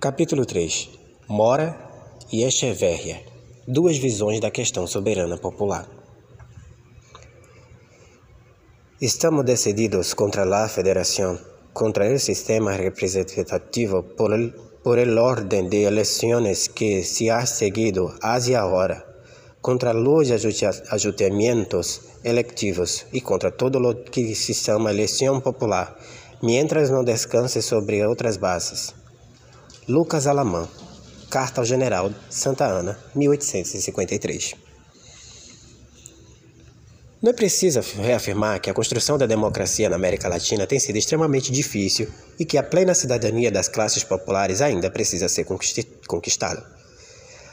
Capítulo 3 Mora e Echeverria Duas visões da questão soberana popular. Estamos decididos contra a federação, contra o sistema representativo por el, por el orden de eleições que se ha seguido hacia ahora, contra os ajustamentos electivos e contra todo o que se chama eleição popular, mientras não descanse sobre outras bases. Lucas Alamã, Carta ao General Santa Ana, 1853. Não é preciso reafirmar que a construção da democracia na América Latina tem sido extremamente difícil e que a plena cidadania das classes populares ainda precisa ser conquistada.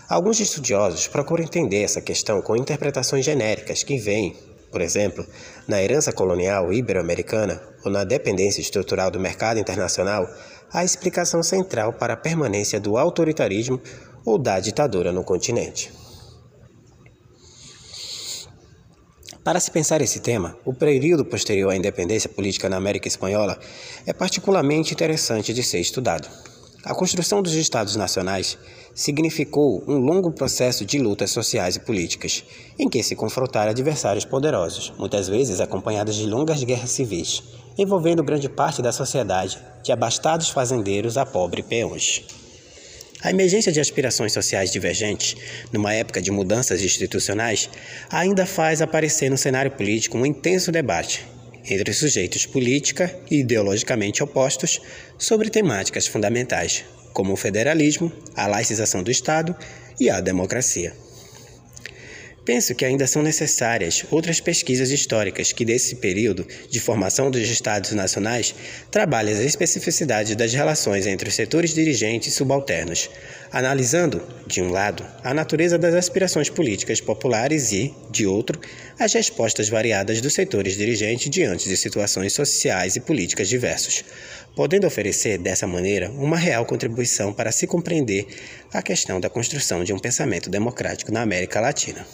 Alguns estudiosos procuram entender essa questão com interpretações genéricas que veem, por exemplo, na herança colonial ibero-americana ou na dependência estrutural do mercado internacional, a explicação central para a permanência do autoritarismo ou da ditadura no continente. Para se pensar esse tema, o período posterior à independência política na América Espanhola é particularmente interessante de ser estudado. A construção dos Estados Nacionais significou um longo processo de lutas sociais e políticas, em que se confrontaram adversários poderosos, muitas vezes acompanhadas de longas guerras civis, envolvendo grande parte da sociedade, de abastados fazendeiros a pobres peões. A emergência de aspirações sociais divergentes, numa época de mudanças institucionais, ainda faz aparecer no cenário político um intenso debate entre sujeitos política e ideologicamente opostos sobre temáticas fundamentais, como o federalismo, a laicização do Estado e a democracia. Penso que ainda são necessárias outras pesquisas históricas que, desse período de formação dos Estados nacionais, trabalhem as especificidades das relações entre os setores dirigentes e subalternos, analisando, de um lado, a natureza das aspirações políticas populares e, de outro, as respostas variadas dos setores dirigentes diante de situações sociais e políticas diversas, podendo oferecer, dessa maneira, uma real contribuição para se compreender a questão da construção de um pensamento democrático na América Latina.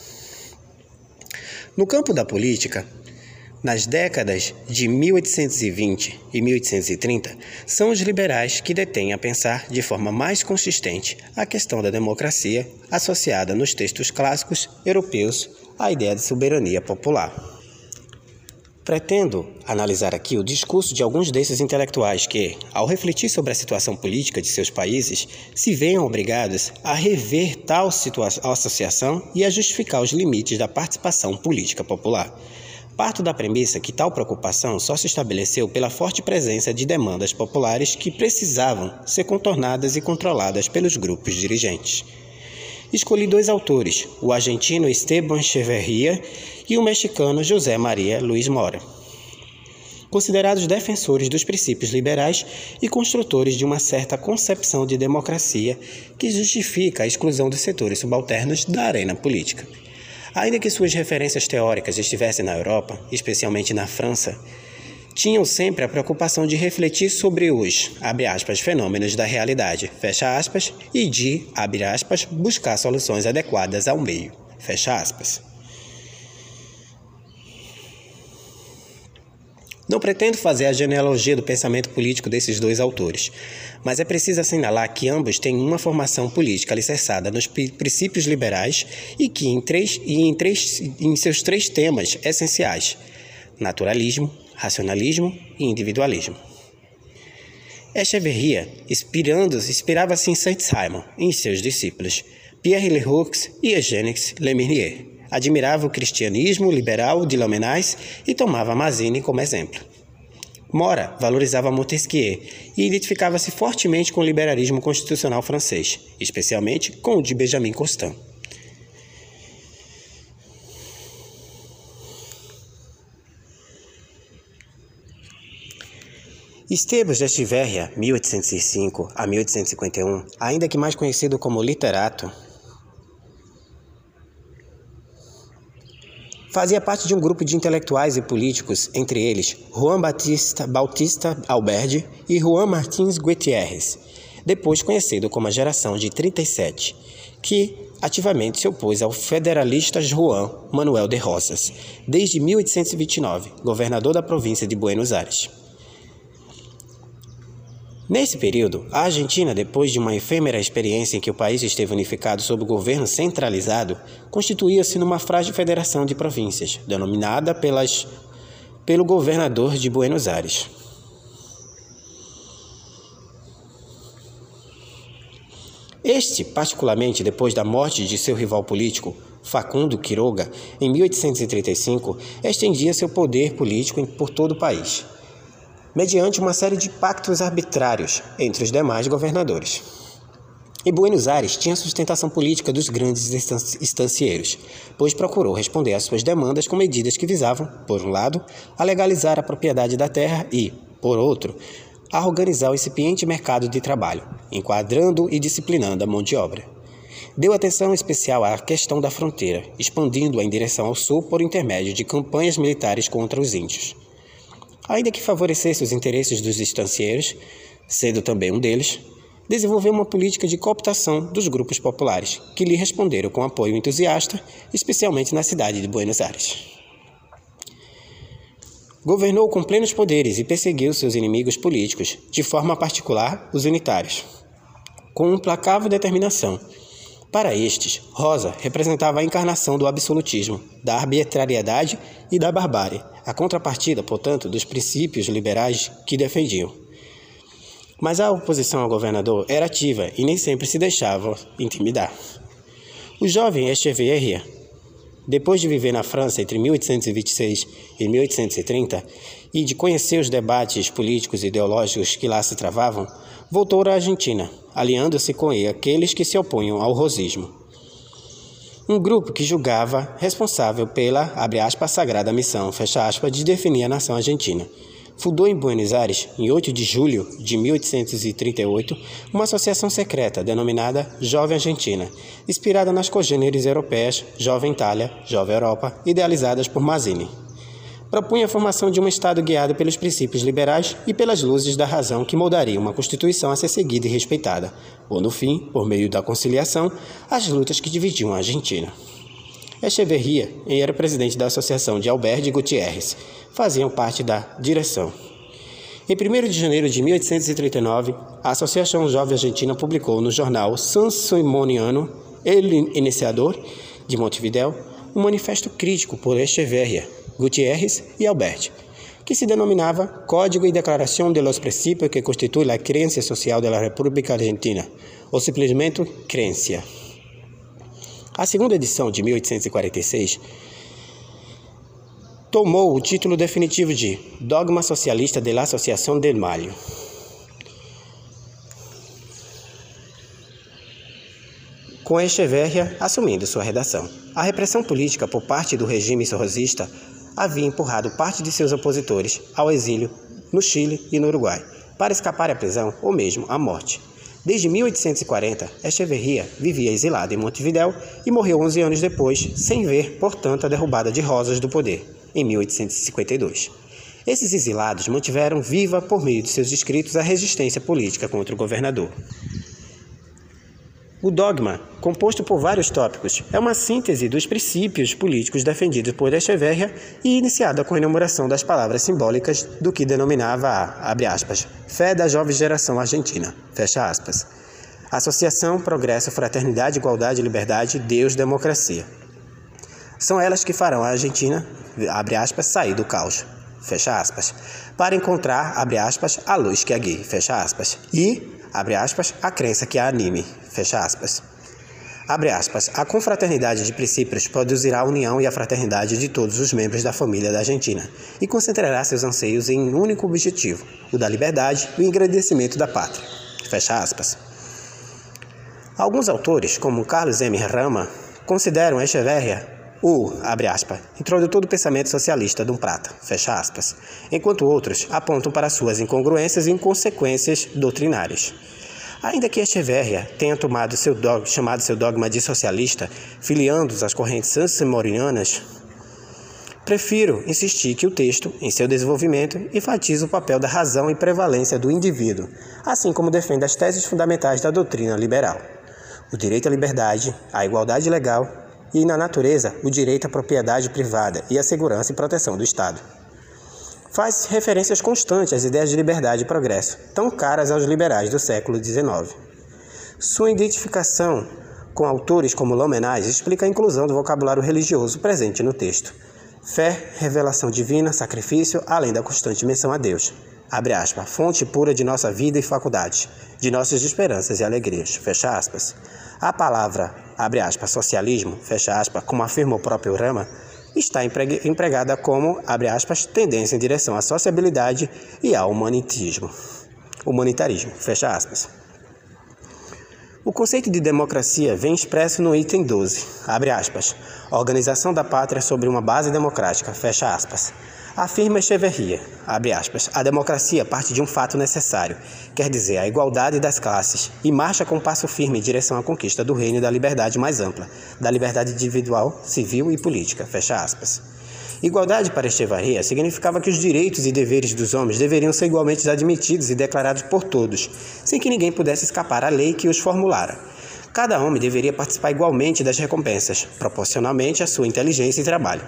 No campo da política, nas décadas de 1820 e 1830, são os liberais que detêm a pensar de forma mais consistente a questão da democracia associada nos textos clássicos europeus à ideia de soberania popular. Pretendo analisar aqui o discurso de alguns desses intelectuais que, ao refletir sobre a situação política de seus países, se veem obrigados a rever tal associação e a justificar os limites da participação política popular. Parto da premissa que tal preocupação só se estabeleceu pela forte presença de demandas populares que precisavam ser contornadas e controladas pelos grupos dirigentes. Escolhi dois autores, o argentino Esteban Echeverría e o mexicano José Maria Luiz Mora. Considerados defensores dos princípios liberais e construtores de uma certa concepção de democracia que justifica a exclusão dos setores subalternos da arena política. Ainda que suas referências teóricas estivessem na Europa, especialmente na França, tinham sempre a preocupação de refletir sobre os, aspas, fenômenos da realidade, aspas, e de, aspas, buscar soluções adequadas ao meio. Não pretendo fazer a genealogia do pensamento político desses dois autores, mas é preciso assinalar que ambos têm uma formação política alicerçada nos princípios liberais e que em, três, e em, três, em seus três temas essenciais: naturalismo, racionalismo e individualismo. Echeverria inspirava-se em Saint-Simon e em seus discípulos, Pierre Leroux e Eugène Lemernier. Admirava o cristianismo liberal de Lamennais e tomava Mazzini como exemplo. Mora valorizava Montesquieu e identificava-se fortemente com o liberalismo constitucional francês, especialmente com o de Benjamin Constant. Esteban de Estiverria, 1805 a 1851, ainda que mais conhecido como literato, fazia parte de um grupo de intelectuais e políticos, entre eles Juan Batista Bautista Alberdi e Juan Martins Gutierrez, depois conhecido como a Geração de 37, que ativamente se opôs ao federalista Juan Manuel de Rosas, desde 1829, governador da província de Buenos Aires. Nesse período, a Argentina, depois de uma efêmera experiência em que o país esteve unificado sob o governo centralizado, constituía-se numa frágil federação de províncias, denominada pelas, pelo governador de Buenos Aires. Este, particularmente depois da morte de seu rival político, Facundo Quiroga, em 1835, estendia seu poder político por todo o país mediante uma série de pactos arbitrários entre os demais governadores. E Buenos Aires tinha sustentação política dos grandes estancieiros, pois procurou responder às suas demandas com medidas que visavam, por um lado, a legalizar a propriedade da terra e, por outro, a organizar o incipiente mercado de trabalho, enquadrando e disciplinando a mão de obra. Deu atenção especial à questão da fronteira, expandindo-a em direção ao sul por intermédio de campanhas militares contra os índios ainda que favorecesse os interesses dos estancieiros, sendo também um deles, desenvolveu uma política de cooptação dos grupos populares, que lhe responderam com apoio entusiasta, especialmente na cidade de Buenos Aires. Governou com plenos poderes e perseguiu seus inimigos políticos, de forma particular os unitários, com implacável determinação. Para estes, Rosa representava a encarnação do absolutismo, da arbitrariedade e da barbárie, a contrapartida, portanto, dos princípios liberais que defendiam. Mas a oposição ao governador era ativa e nem sempre se deixava intimidar. O jovem Echeverria, depois de viver na França entre 1826 e 1830 e de conhecer os debates políticos e ideológicos que lá se travavam, voltou à Argentina, aliando-se com ele aqueles que se opunham ao rosismo um grupo que julgava responsável pela, abre aspas, sagrada missão, fecha aspas, de definir a nação argentina. Fundou em Buenos Aires, em 8 de julho de 1838, uma associação secreta denominada Jovem Argentina, inspirada nas congêneres europeias Jovem Itália, Jovem Europa, idealizadas por Mazzini propunha a formação de um Estado guiado pelos princípios liberais e pelas luzes da razão que moldaria uma Constituição a ser seguida e respeitada, ou no fim, por meio da conciliação, as lutas que dividiam a Argentina. Echeverria era presidente da Associação de Alberto Gutierrez, faziam parte da direção. Em 1 de janeiro de 1839, a Associação Jovem Argentina publicou no jornal San Simoniano, El Iniciador, de Montevideo, um manifesto crítico por Echeverria, Gutierrez e Albert, que se denominava Código e Declaração de los Principios que constitui a crença social da República Argentina, ou simplesmente Crença. A segunda edição, de 1846, tomou o título definitivo de Dogma Socialista de la Associação del Malho. com Echeverria assumindo sua redação. A repressão política por parte do regime sorrosista havia empurrado parte de seus opositores ao exílio no Chile e no Uruguai, para escapar à prisão ou mesmo à morte. Desde 1840, Echeverria vivia exilado em Montevidéu e morreu 11 anos depois, sem ver, portanto, a derrubada de Rosas do poder, em 1852. Esses exilados mantiveram viva, por meio de seus escritos, a resistência política contra o governador. O dogma, composto por vários tópicos, é uma síntese dos princípios políticos defendidos por Echeverria e iniciada com a enumeração das palavras simbólicas do que denominava a, abre aspas, fé da jovem geração argentina, fecha aspas. Associação, progresso, fraternidade, igualdade, liberdade, Deus, democracia. São elas que farão a Argentina, abre aspas, sair do caos, fecha aspas, para encontrar, abre aspas, a luz que a guie, fecha aspas, e abre aspas, a crença que a anime, fecha aspas. Abre aspas, a confraternidade de princípios produzirá a união e a fraternidade de todos os membros da família da Argentina e concentrará seus anseios em um único objetivo, o da liberdade e o engrandecimento da pátria, fecha aspas. Alguns autores, como Carlos M. Rama, consideram Echeverria o, abre aspas, introdutor do pensamento socialista Dom Prata, fecha aspas, enquanto outros apontam para suas incongruências e inconsequências doutrinárias. Ainda que Echeverria tenha tomado seu dogma, chamado seu dogma de socialista, filiando-os às correntes sansemorinianas, prefiro insistir que o texto, em seu desenvolvimento, enfatiza o papel da razão e prevalência do indivíduo, assim como defende as teses fundamentais da doutrina liberal. O direito à liberdade, à igualdade legal e, na natureza, o direito à propriedade privada e à segurança e proteção do Estado. Faz referências constantes às ideias de liberdade e progresso, tão caras aos liberais do século XIX. Sua identificação com autores como Lomenais explica a inclusão do vocabulário religioso presente no texto. Fé, revelação divina, sacrifício, além da constante menção a Deus. Abre aspas, fonte pura de nossa vida e faculdade, de nossas esperanças e alegrias. Fecha aspas. A palavra, abre aspas, socialismo, fecha aspas, como afirma o próprio Rama, está empregada como, abre aspas, tendência em direção à sociabilidade e ao humanitismo. Humanitarismo, fecha aspas. O conceito de democracia vem expresso no item 12, abre aspas, organização da pátria sobre uma base democrática, fecha aspas. Afirma Echeverria, abre aspas, a democracia parte de um fato necessário, quer dizer, a igualdade das classes, e marcha com passo firme em direção à conquista do reino da liberdade mais ampla, da liberdade individual, civil e política, fecha aspas. Igualdade para Echeverria significava que os direitos e deveres dos homens deveriam ser igualmente admitidos e declarados por todos, sem que ninguém pudesse escapar à lei que os formulara. Cada homem deveria participar igualmente das recompensas, proporcionalmente à sua inteligência e trabalho.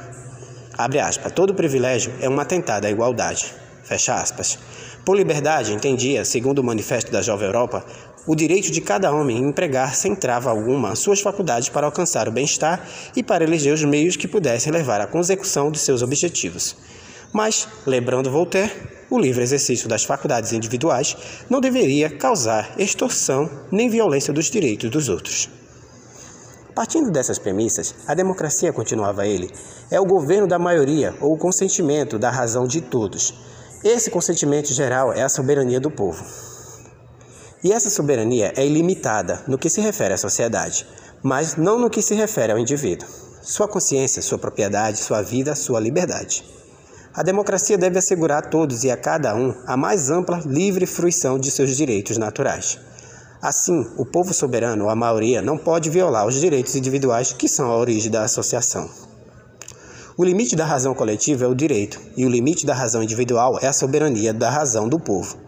Abre aspas, todo privilégio é um atentado à igualdade. Fecha aspas. Por liberdade, entendia, segundo o Manifesto da Jovem Europa, o direito de cada homem em empregar sem trava alguma suas faculdades para alcançar o bem-estar e para eleger os meios que pudessem levar à consecução de seus objetivos. Mas, lembrando Voltaire, o livre exercício das faculdades individuais não deveria causar extorsão nem violência dos direitos dos outros. Partindo dessas premissas, a democracia, continuava ele, é o governo da maioria ou o consentimento da razão de todos. Esse consentimento geral é a soberania do povo. E essa soberania é ilimitada no que se refere à sociedade, mas não no que se refere ao indivíduo. Sua consciência, sua propriedade, sua vida, sua liberdade. A democracia deve assegurar a todos e a cada um a mais ampla, livre fruição de seus direitos naturais. Assim, o povo soberano, a maioria, não pode violar os direitos individuais que são a origem da associação. O limite da razão coletiva é o direito, e o limite da razão individual é a soberania da razão do povo.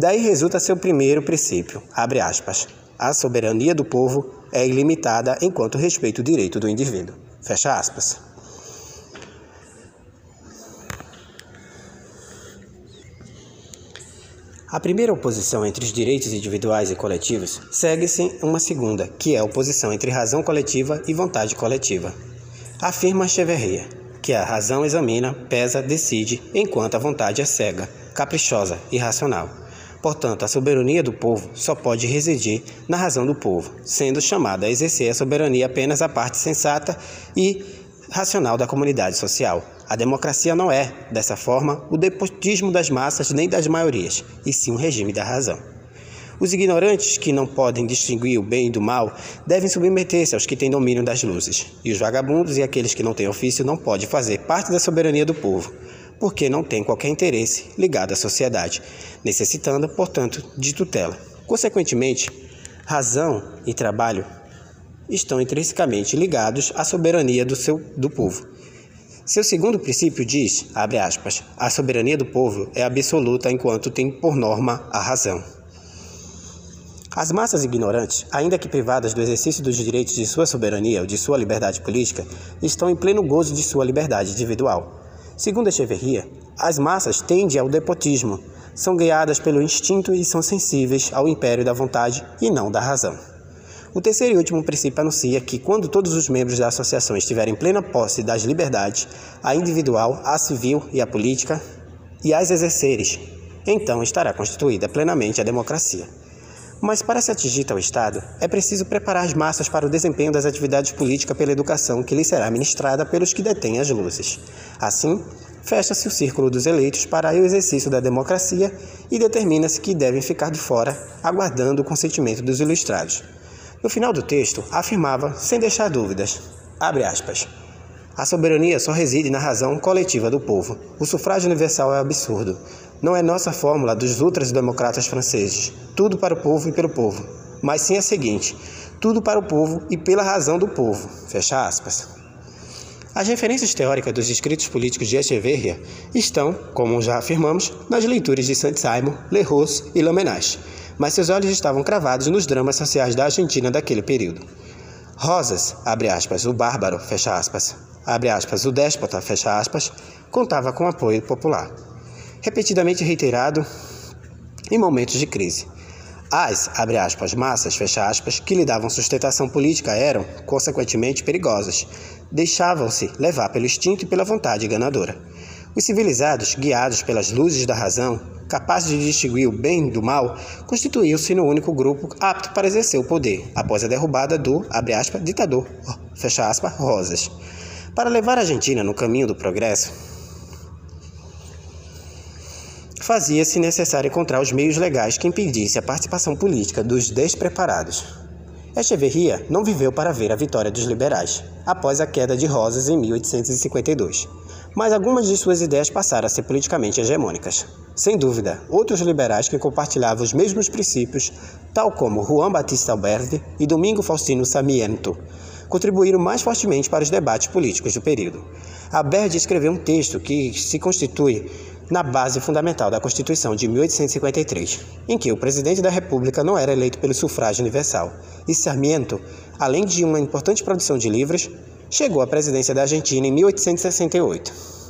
Daí resulta seu primeiro princípio, abre aspas, a soberania do povo é ilimitada enquanto respeita o direito do indivíduo. Fecha aspas. A primeira oposição entre os direitos individuais e coletivos segue-se uma segunda, que é a oposição entre razão coletiva e vontade coletiva. Afirma Cheverria que a razão examina, pesa, decide, enquanto a vontade é cega, caprichosa, irracional. Portanto, a soberania do povo só pode residir na razão do povo, sendo chamada a exercer a soberania apenas a parte sensata e racional da comunidade social. A democracia não é, dessa forma, o depotismo das massas nem das maiorias, e sim um regime da razão. Os ignorantes que não podem distinguir o bem do mal devem submeter-se aos que têm domínio das luzes, e os vagabundos e aqueles que não têm ofício não podem fazer parte da soberania do povo, porque não têm qualquer interesse ligado à sociedade, necessitando, portanto, de tutela. Consequentemente, razão e trabalho estão intrinsecamente ligados à soberania do, seu, do povo seu segundo princípio diz, abre aspas, a soberania do povo é absoluta enquanto tem por norma a razão. As massas ignorantes, ainda que privadas do exercício dos direitos de sua soberania ou de sua liberdade política, estão em pleno gozo de sua liberdade individual. Segundo Echeverria, as massas tendem ao depotismo, são guiadas pelo instinto e são sensíveis ao império da vontade e não da razão. O terceiro e último princípio anuncia que, quando todos os membros da associação estiverem em plena posse das liberdades, a individual, a civil e a política, e as exerceres, então estará constituída plenamente a democracia. Mas para se atingir tal estado, é preciso preparar as massas para o desempenho das atividades políticas pela educação que lhes será ministrada pelos que detêm as luzes. Assim, fecha-se o círculo dos eleitos para o exercício da democracia e determina-se que devem ficar de fora, aguardando o consentimento dos ilustrados. No final do texto, afirmava, sem deixar dúvidas, abre aspas, a soberania só reside na razão coletiva do povo. O sufrágio universal é absurdo. Não é nossa fórmula dos ultras-democratas franceses, tudo para o povo e pelo povo, mas sim a seguinte, tudo para o povo e pela razão do povo. Fecha aspas. As referências teóricas dos escritos políticos de Echeverria estão, como já afirmamos, nas leituras de Saint-Simon, Leroux e Lamennais mas seus olhos estavam cravados nos dramas sociais da Argentina daquele período. Rosas, abre aspas, o bárbaro, fecha aspas, abre aspas, o déspota, fecha aspas, contava com apoio popular. Repetidamente reiterado em momentos de crise. As, abre aspas, massas, fecha aspas, que lhe davam sustentação política eram, consequentemente, perigosas. Deixavam-se levar pelo instinto e pela vontade ganadora. Os civilizados, guiados pelas luzes da razão, capazes de distinguir o bem do mal, constituiu-se no único grupo apto para exercer o poder, após a derrubada do, abre aspas, ditador, fecha aspas, Rosas. Para levar a Argentina no caminho do progresso, fazia-se necessário encontrar os meios legais que impedissem a participação política dos despreparados. Echeverria não viveu para ver a vitória dos liberais, após a queda de Rosas em 1852 mas algumas de suas ideias passaram a ser politicamente hegemônicas. Sem dúvida, outros liberais que compartilhavam os mesmos princípios, tal como Juan Batista Alberti e Domingo Faustino Sarmiento, contribuíram mais fortemente para os debates políticos do período. Alberti escreveu um texto que se constitui na base fundamental da Constituição de 1853, em que o presidente da República não era eleito pelo sufrágio universal, e Sarmiento, além de uma importante produção de livros, chegou à presidência da Argentina em 1868.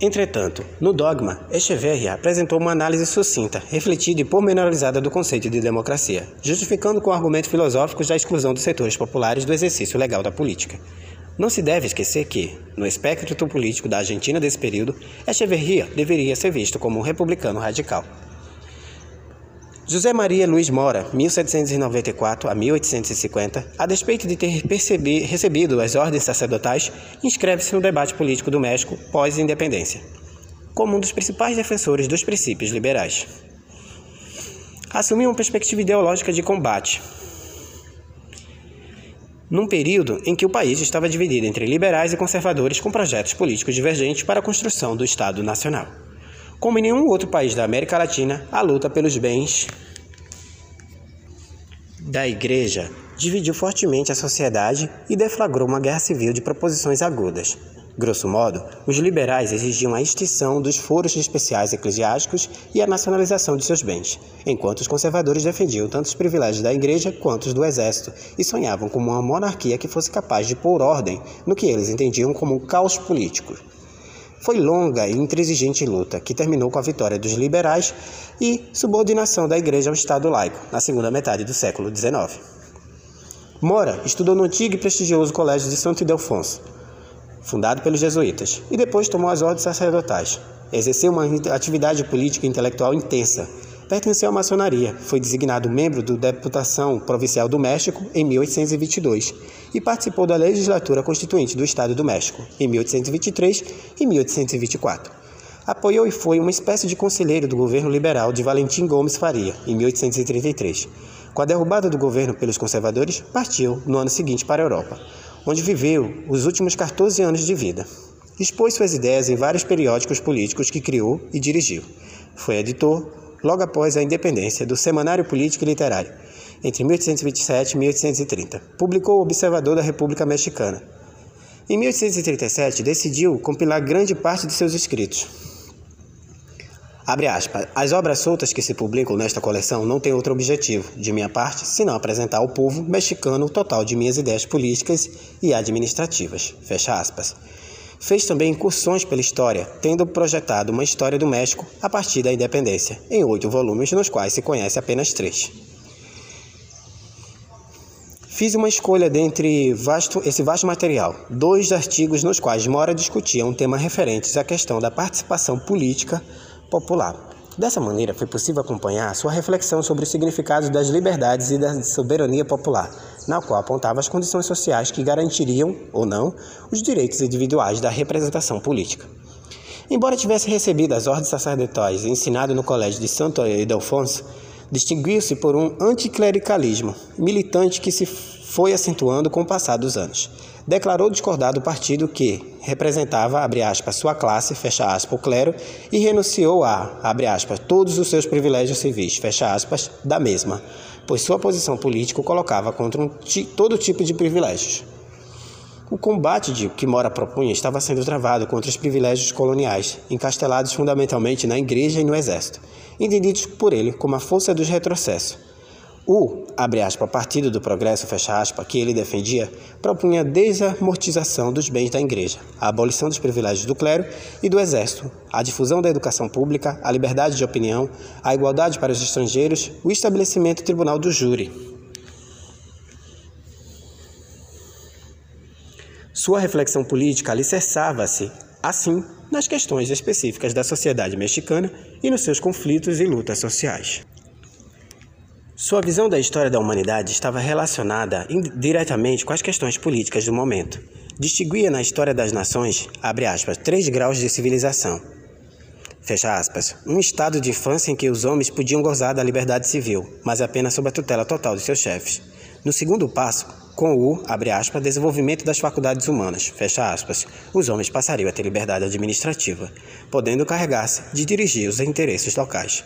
Entretanto, no dogma, Echeverria apresentou uma análise sucinta, refletida e pormenorizada do conceito de democracia, justificando com argumentos filosóficos da exclusão dos setores populares do exercício legal da política. Não se deve esquecer que, no espectro político da Argentina desse período, Echeverria deveria ser visto como um republicano radical. José Maria Luiz Mora, 1794 a 1850, a despeito de ter recebido as ordens sacerdotais, inscreve-se no debate político do México pós-independência, como um dos principais defensores dos princípios liberais. Assumiu uma perspectiva ideológica de combate, num período em que o país estava dividido entre liberais e conservadores com projetos políticos divergentes para a construção do Estado Nacional. Como em nenhum outro país da América Latina, a luta pelos bens da Igreja dividiu fortemente a sociedade e deflagrou uma guerra civil de proposições agudas. Grosso modo, os liberais exigiam a extinção dos foros especiais eclesiásticos e a nacionalização de seus bens, enquanto os conservadores defendiam tanto os privilégios da igreja quanto os do exército e sonhavam com uma monarquia que fosse capaz de pôr ordem no que eles entendiam como um caos político. Foi longa e intransigente luta que terminou com a vitória dos liberais e subordinação da Igreja ao Estado laico na segunda metade do século XIX. Mora estudou no antigo e prestigioso Colégio de Santo Ildefonso, fundado pelos jesuítas, e depois tomou as ordens sacerdotais. Exerceu uma atividade política e intelectual intensa pertenceu à maçonaria, foi designado membro da Deputação Provincial do México em 1822 e participou da legislatura constituinte do Estado do México em 1823 e 1824. Apoiou e foi uma espécie de conselheiro do governo liberal de Valentim Gomes Faria em 1833. Com a derrubada do governo pelos conservadores, partiu no ano seguinte para a Europa, onde viveu os últimos 14 anos de vida. Expôs suas ideias em vários periódicos políticos que criou e dirigiu. Foi editor, logo após a independência do Semanário Político e Literário, entre 1827 e 1830. Publicou o Observador da República Mexicana. Em 1837, decidiu compilar grande parte de seus escritos. Abre aspas. As obras soltas que se publicam nesta coleção não têm outro objetivo, de minha parte, senão apresentar ao povo mexicano o total de minhas ideias políticas e administrativas. Fecha aspas. Fez também incursões pela história, tendo projetado uma história do México a partir da independência, em oito volumes, nos quais se conhece apenas três. Fiz uma escolha dentre vasto, esse vasto material, dois artigos nos quais Mora discutia um tema referente à questão da participação política popular. Dessa maneira, foi possível acompanhar sua reflexão sobre os significados das liberdades e da soberania popular, na qual apontava as condições sociais que garantiriam, ou não, os direitos individuais da representação política. Embora tivesse recebido as ordens sacerdotais e ensinado no colégio de Santo Ildefonso, distinguiu-se por um anticlericalismo militante que se foi acentuando com o passar dos anos declarou discordar do partido que representava, abre aspas, sua classe, fecha aspas, o clero, e renunciou a, abre aspas, todos os seus privilégios civis, fecha aspas, da mesma, pois sua posição política o colocava contra um todo tipo de privilégios. O combate de que Mora propunha estava sendo travado contra os privilégios coloniais, encastelados fundamentalmente na igreja e no exército, entendidos por ele como a força dos retrocessos O, abre aspas, Partido do Progresso, fecha aspas, que ele defendia, propunha desamortização dos bens da igreja, a abolição dos privilégios do clero e do exército, a difusão da educação pública, a liberdade de opinião, a igualdade para os estrangeiros, o estabelecimento do tribunal do júri. Sua reflexão política alicerçava-se, assim, nas questões específicas da sociedade mexicana e nos seus conflitos e lutas sociais. Sua visão da história da humanidade estava relacionada diretamente com as questões políticas do momento. Distinguia na história das nações, abre aspas, três graus de civilização. Fecha aspas, um estado de infância em que os homens podiam gozar da liberdade civil, mas apenas sob a tutela total de seus chefes. No segundo passo, com o, abre aspas, desenvolvimento das faculdades humanas, fecha aspas, os homens passariam a ter liberdade administrativa, podendo carregar-se de dirigir os interesses locais.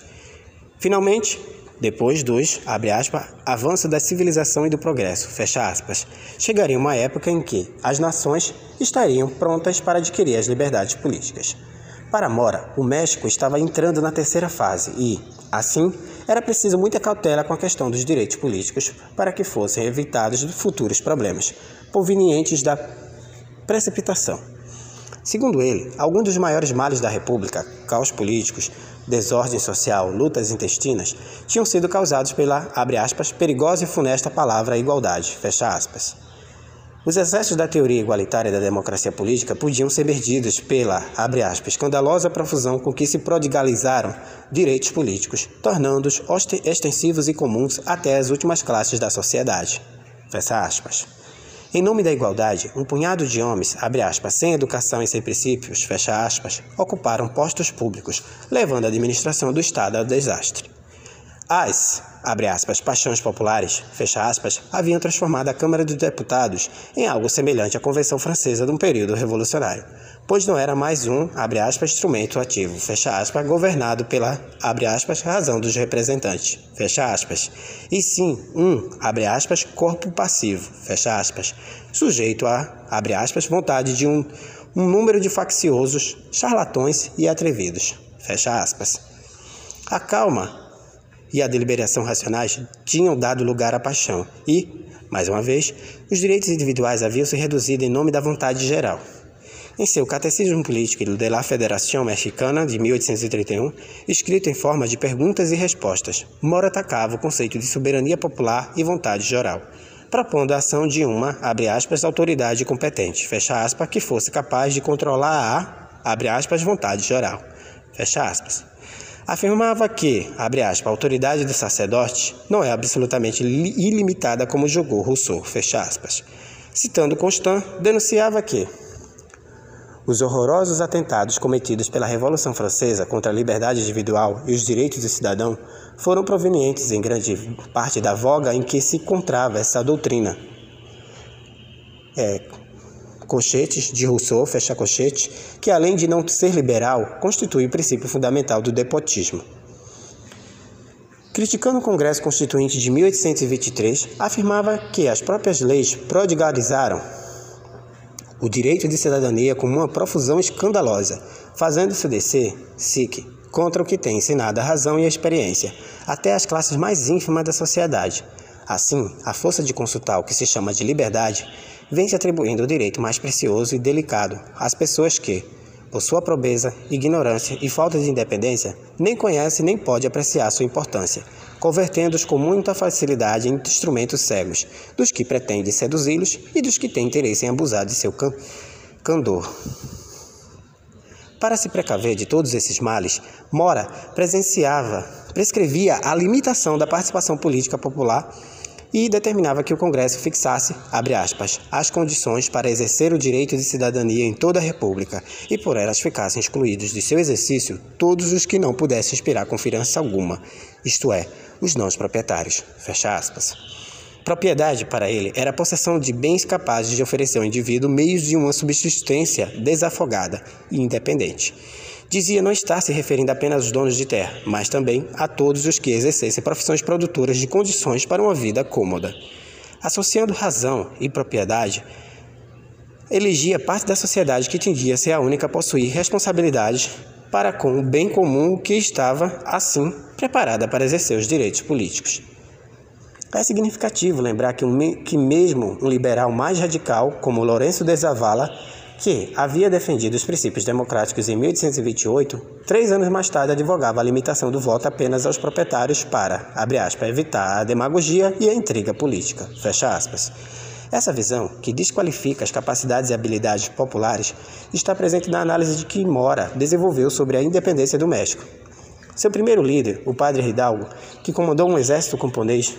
Finalmente, depois dos, abre aspas, avanço da civilização e do progresso, fecha aspas, chegaria uma época em que as nações estariam prontas para adquirir as liberdades políticas. Para Mora, o México estava entrando na terceira fase e, assim, era preciso muita cautela com a questão dos direitos políticos para que fossem evitados futuros problemas provenientes da precipitação. Segundo ele, alguns dos maiores males da República, caos políticos, desordem social, lutas intestinas, tinham sido causados pela, aspas, perigosa e funesta palavra igualdade, fecha aspas. Os excessos da teoria igualitária da democracia política podiam ser medidos pela, aspas, escandalosa profusão com que se prodigalizaram direitos políticos, tornando-os extensivos e comuns até as últimas classes da sociedade. Fecha aspas. Em nome da igualdade, um punhado de homens, aspas, sem educação e sem princípios, aspas, ocuparam postos públicos, levando a administração do Estado ao desastre. As, abre aspas, paixões populares, fecha aspas, haviam transformado a Câmara dos Deputados em algo semelhante à Convenção Francesa de um período revolucionário, pois não era mais um, abre aspas, instrumento ativo, fecha aspas, governado pela, abre aspas, razão dos representantes, fecha aspas, e sim um, abre aspas, corpo passivo, fecha aspas, sujeito a, abre aspas, vontade de um, um número de facciosos, charlatões e atrevidos, fecha aspas. A calma e a deliberação racionais tinham dado lugar à paixão e, mais uma vez, os direitos individuais haviam se reduzido em nome da vontade geral. Em seu Catecismo Político de la Federación Mexicana, de 1831, escrito em forma de perguntas e respostas, Mora atacava o conceito de soberania popular e vontade geral, propondo a ação de uma, abre aspas, autoridade competente, fecha aspas, que fosse capaz de controlar a, abre aspas, vontade geral, fecha aspas afirmava que, abre aspas, a autoridade do sacerdote não é absolutamente ilimitada como julgou Rousseau, fecha aspas. Citando Constant, denunciava que os horrorosos atentados cometidos pela Revolução Francesa contra a liberdade individual e os direitos do cidadão foram provenientes em grande parte da voga em que se encontrava essa doutrina. É, Cochetes, de Rousseau, fecha cochete, que além de não ser liberal, constitui o princípio fundamental do depotismo. Criticando o Congresso Constituinte de 1823, afirmava que as próprias leis prodigalizaram o direito de cidadania como uma profusão escandalosa, fazendo-se descer, SIC, contra o que tem ensinado a razão e a experiência, até as classes mais ínfimas da sociedade. Assim, a força de consultar o que se chama de liberdade vem se atribuindo o direito mais precioso e delicado às pessoas que, por sua pobreza, ignorância e falta de independência, nem conhece nem pode apreciar sua importância, convertendo-os com muita facilidade em instrumentos cegos, dos que pretendem seduzi-los e dos que têm interesse em abusar de seu can candor. Para se precaver de todos esses males, Mora presenciava, prescrevia a limitação da participação política popular e determinava que o Congresso fixasse, aspas, as condições para exercer o direito de cidadania em toda a República e por elas ficassem excluídos de seu exercício todos os que não pudessem inspirar confiança alguma, isto é, os não proprietários, fecha aspas. Propriedade, para ele, era a possessão de bens capazes de oferecer ao indivíduo meios de uma subsistência desafogada e independente. Dizia não estar se referindo apenas aos donos de terra, mas também a todos os que exercessem profissões produtoras de condições para uma vida cômoda. Associando razão e propriedade, elegia parte da sociedade que tendia a ser a única a possuir responsabilidade para com o bem comum que estava, assim, preparada para exercer os direitos políticos. É significativo lembrar que, um, que mesmo um liberal mais radical, como Lourenço de Zavala, que havia defendido os princípios democráticos em 1828, três anos mais tarde advogava a limitação do voto apenas aos proprietários para, abre aspas, evitar a demagogia e a intriga política, fecha aspas. Essa visão, que desqualifica as capacidades e habilidades populares, está presente na análise de que Mora desenvolveu sobre a independência do México. Seu primeiro líder, o padre Hidalgo, que comandou um exército camponês,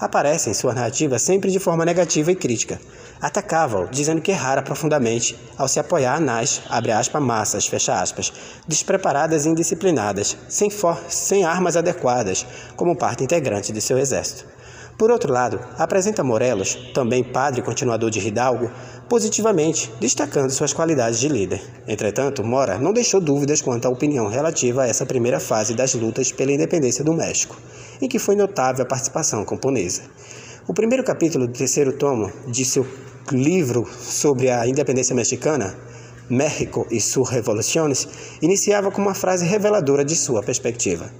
aparece em sua narrativa sempre de forma negativa e crítica. Atacava-o, dizendo que errara profundamente ao se apoiar nas, aspas, massas, aspas, despreparadas e indisciplinadas, sem, sem armas adequadas, como parte integrante de seu exército. Por outro lado, apresenta Morelos, também padre continuador de Hidalgo, positivamente, destacando suas qualidades de líder. Entretanto, Mora não deixou dúvidas quanto à opinião relativa a essa primeira fase das lutas pela independência do México, em que foi notável a participação camponesa. O primeiro capítulo do terceiro tomo de seu livro sobre a independência mexicana, México e suas revoluções, iniciava com uma frase reveladora de sua perspectiva.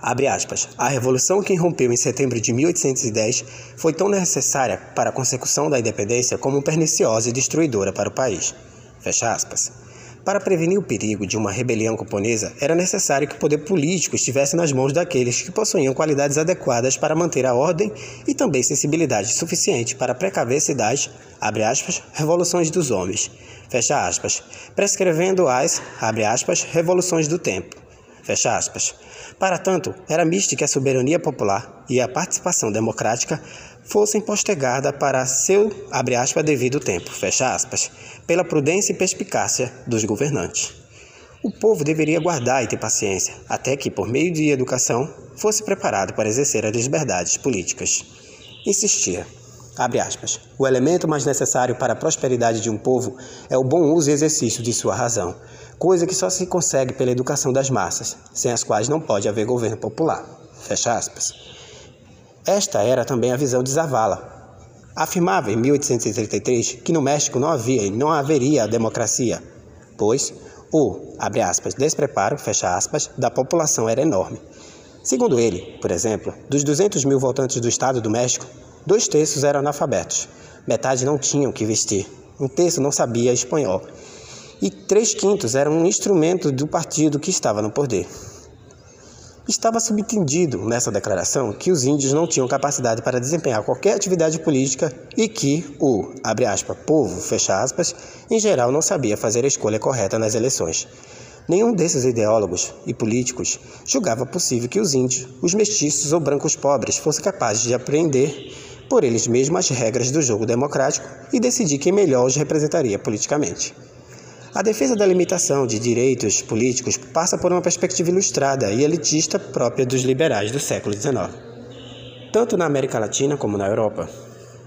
Abre aspas. A revolução que irrompeu em setembro de 1810 foi tão necessária para a consecução da independência como perniciosa e destruidora para o país. Fecha aspas. Para prevenir o perigo de uma rebelião camponesa, era necessário que o poder político estivesse nas mãos daqueles que possuíam qualidades adequadas para manter a ordem e também sensibilidade suficiente para precaver-se das, abre aspas, revoluções dos homens, fecha aspas, prescrevendo as, abre aspas, revoluções do tempo, fecha aspas, para tanto, era místico que a soberania popular e a participação democrática fossem postergadas para seu, abre aspas, devido tempo, fecha aspas, pela prudência e perspicácia dos governantes. O povo deveria guardar e ter paciência, até que, por meio de educação, fosse preparado para exercer as liberdades políticas. Insistia. Abre aspas. O elemento mais necessário para a prosperidade de um povo é o bom uso e exercício de sua razão, coisa que só se consegue pela educação das massas, sem as quais não pode haver governo popular. Fecha aspas. Esta era também a visão de Zavala. Afirmava em 1833 que no México não havia e não haveria democracia, pois o, aspas, despreparo, aspas, da população era enorme. Segundo ele, por exemplo, dos 200 mil votantes do Estado do México, dois terços eram analfabetos, metade não tinham que vestir, um terço não sabia espanhol e três quintos eram um instrumento do partido que estava no poder. Estava subentendido nessa declaração que os índios não tinham capacidade para desempenhar qualquer atividade política e que o, aspas, povo, aspas, em geral não sabia fazer a escolha correta nas eleições. Nenhum desses ideólogos e políticos julgava possível que os índios, os mestiços ou brancos pobres fossem capazes de aprender por eles mesmos as regras do jogo democrático e decidir quem melhor os representaria politicamente. A defesa da limitação de direitos políticos passa por uma perspectiva ilustrada e elitista própria dos liberais do século XIX, tanto na América Latina como na Europa.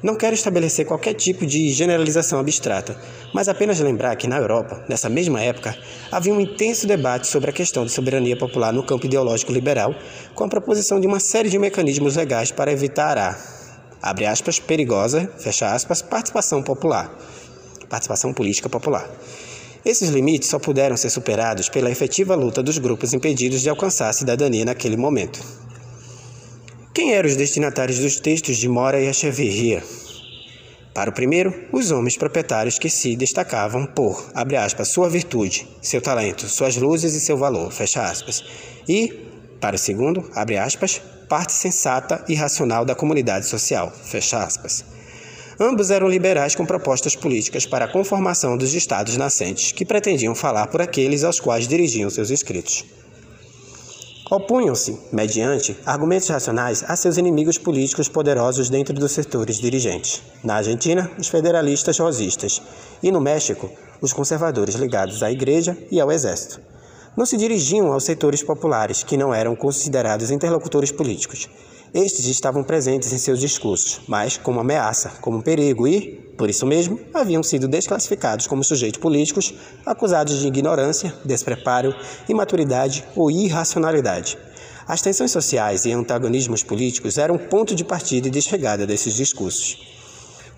Não quero estabelecer qualquer tipo de generalização abstrata, mas apenas lembrar que na Europa, nessa mesma época, havia um intenso debate sobre a questão de soberania popular no campo ideológico liberal, com a proposição de uma série de mecanismos legais para evitar a, abre aspas, perigosa, fecha aspas, participação popular, participação política popular. Esses limites só puderam ser superados pela efetiva luta dos grupos impedidos de alcançar a cidadania naquele momento. Quem eram os destinatários dos textos de Mora e Echeverria? Para o primeiro, os homens proprietários que se destacavam por, abre aspas, sua virtude, seu talento, suas luzes e seu valor, fecha aspas. E, para o segundo, abre aspas, parte sensata e racional da comunidade social, fecha aspas. Ambos eram liberais com propostas políticas para a conformação dos estados nascentes, que pretendiam falar por aqueles aos quais dirigiam seus escritos. Opunham-se, mediante argumentos racionais, a seus inimigos políticos poderosos dentro dos setores dirigentes. Na Argentina, os federalistas rosistas, e no México, os conservadores ligados à Igreja e ao Exército. Não se dirigiam aos setores populares, que não eram considerados interlocutores políticos, estes estavam presentes em seus discursos, mas como ameaça, como perigo e, por isso mesmo, haviam sido desclassificados como sujeitos políticos acusados de ignorância, despreparo, imaturidade ou irracionalidade. As tensões sociais e antagonismos políticos eram ponto de partida e de chegada desses discursos.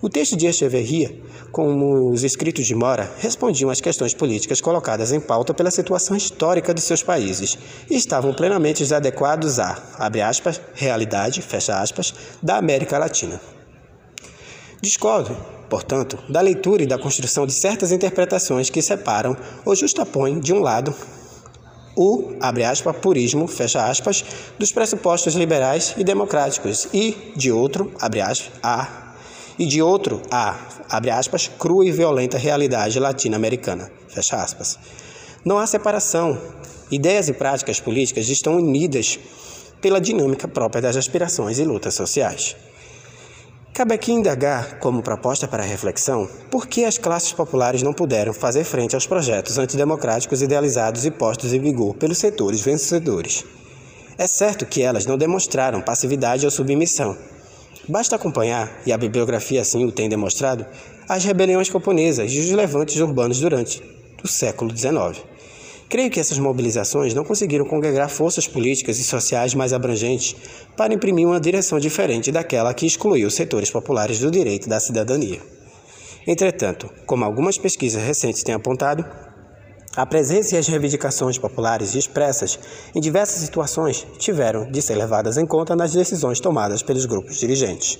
O texto de Echeverria, como os escritos de Mora, respondiam às questões políticas colocadas em pauta pela situação histórica de seus países e estavam plenamente adequados à, aspas, realidade, aspas, da América Latina. Discordo, portanto, da leitura e da construção de certas interpretações que separam ou justapõem, de um lado, o, abre aspas, purismo, fecha aspas, dos pressupostos liberais e democráticos e, de outro, abre aspas, a e de outro a, abre aspas, crua e violenta realidade latino-americana, fecha aspas. Não há separação. Ideias e práticas políticas estão unidas pela dinâmica própria das aspirações e lutas sociais. Cabe aqui indagar, como proposta para reflexão, por que as classes populares não puderam fazer frente aos projetos antidemocráticos idealizados e postos em vigor pelos setores vencedores. É certo que elas não demonstraram passividade ou submissão, Basta acompanhar, e a bibliografia assim o tem demonstrado, as rebeliões camponesas e os levantes urbanos durante o século XIX. Creio que essas mobilizações não conseguiram congregar forças políticas e sociais mais abrangentes para imprimir uma direção diferente daquela que excluiu os setores populares do direito da cidadania. Entretanto, como algumas pesquisas recentes têm apontado, a presença e as reivindicações populares expressas em diversas situações tiveram de ser levadas em conta nas decisões tomadas pelos grupos dirigentes.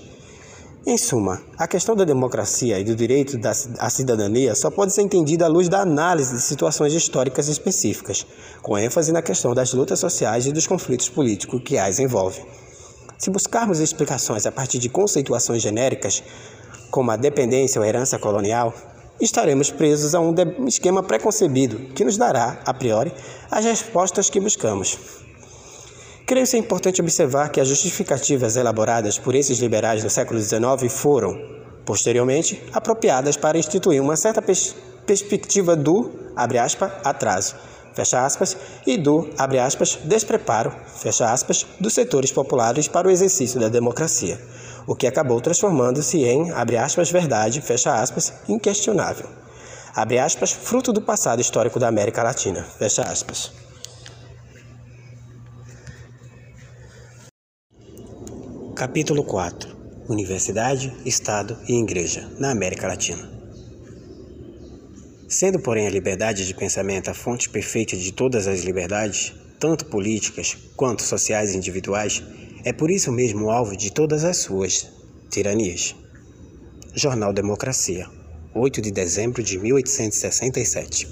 Em suma, a questão da democracia e do direito à cidadania só pode ser entendida à luz da análise de situações históricas específicas, com ênfase na questão das lutas sociais e dos conflitos políticos que as envolvem. Se buscarmos explicações a partir de conceituações genéricas, como a dependência ou herança colonial, estaremos presos a um esquema preconcebido que nos dará, a priori, as respostas que buscamos. Creio ser importante observar que as justificativas elaboradas por esses liberais no século XIX foram, posteriormente, apropriadas para instituir uma certa pers perspectiva do, aspas, atraso, aspas, e do, aspas, despreparo, aspas, dos setores populares para o exercício da democracia o que acabou transformando-se em, abre aspas, verdade, fecha aspas, inquestionável. Abre aspas, fruto do passado histórico da América Latina, fecha aspas. Capítulo 4 Universidade, Estado e Igreja na América Latina. Sendo, porém, a liberdade de pensamento a fonte perfeita de todas as liberdades, tanto políticas quanto sociais e individuais, é por isso mesmo alvo de todas as suas tiranias. Jornal Democracia, 8 de dezembro de 1867.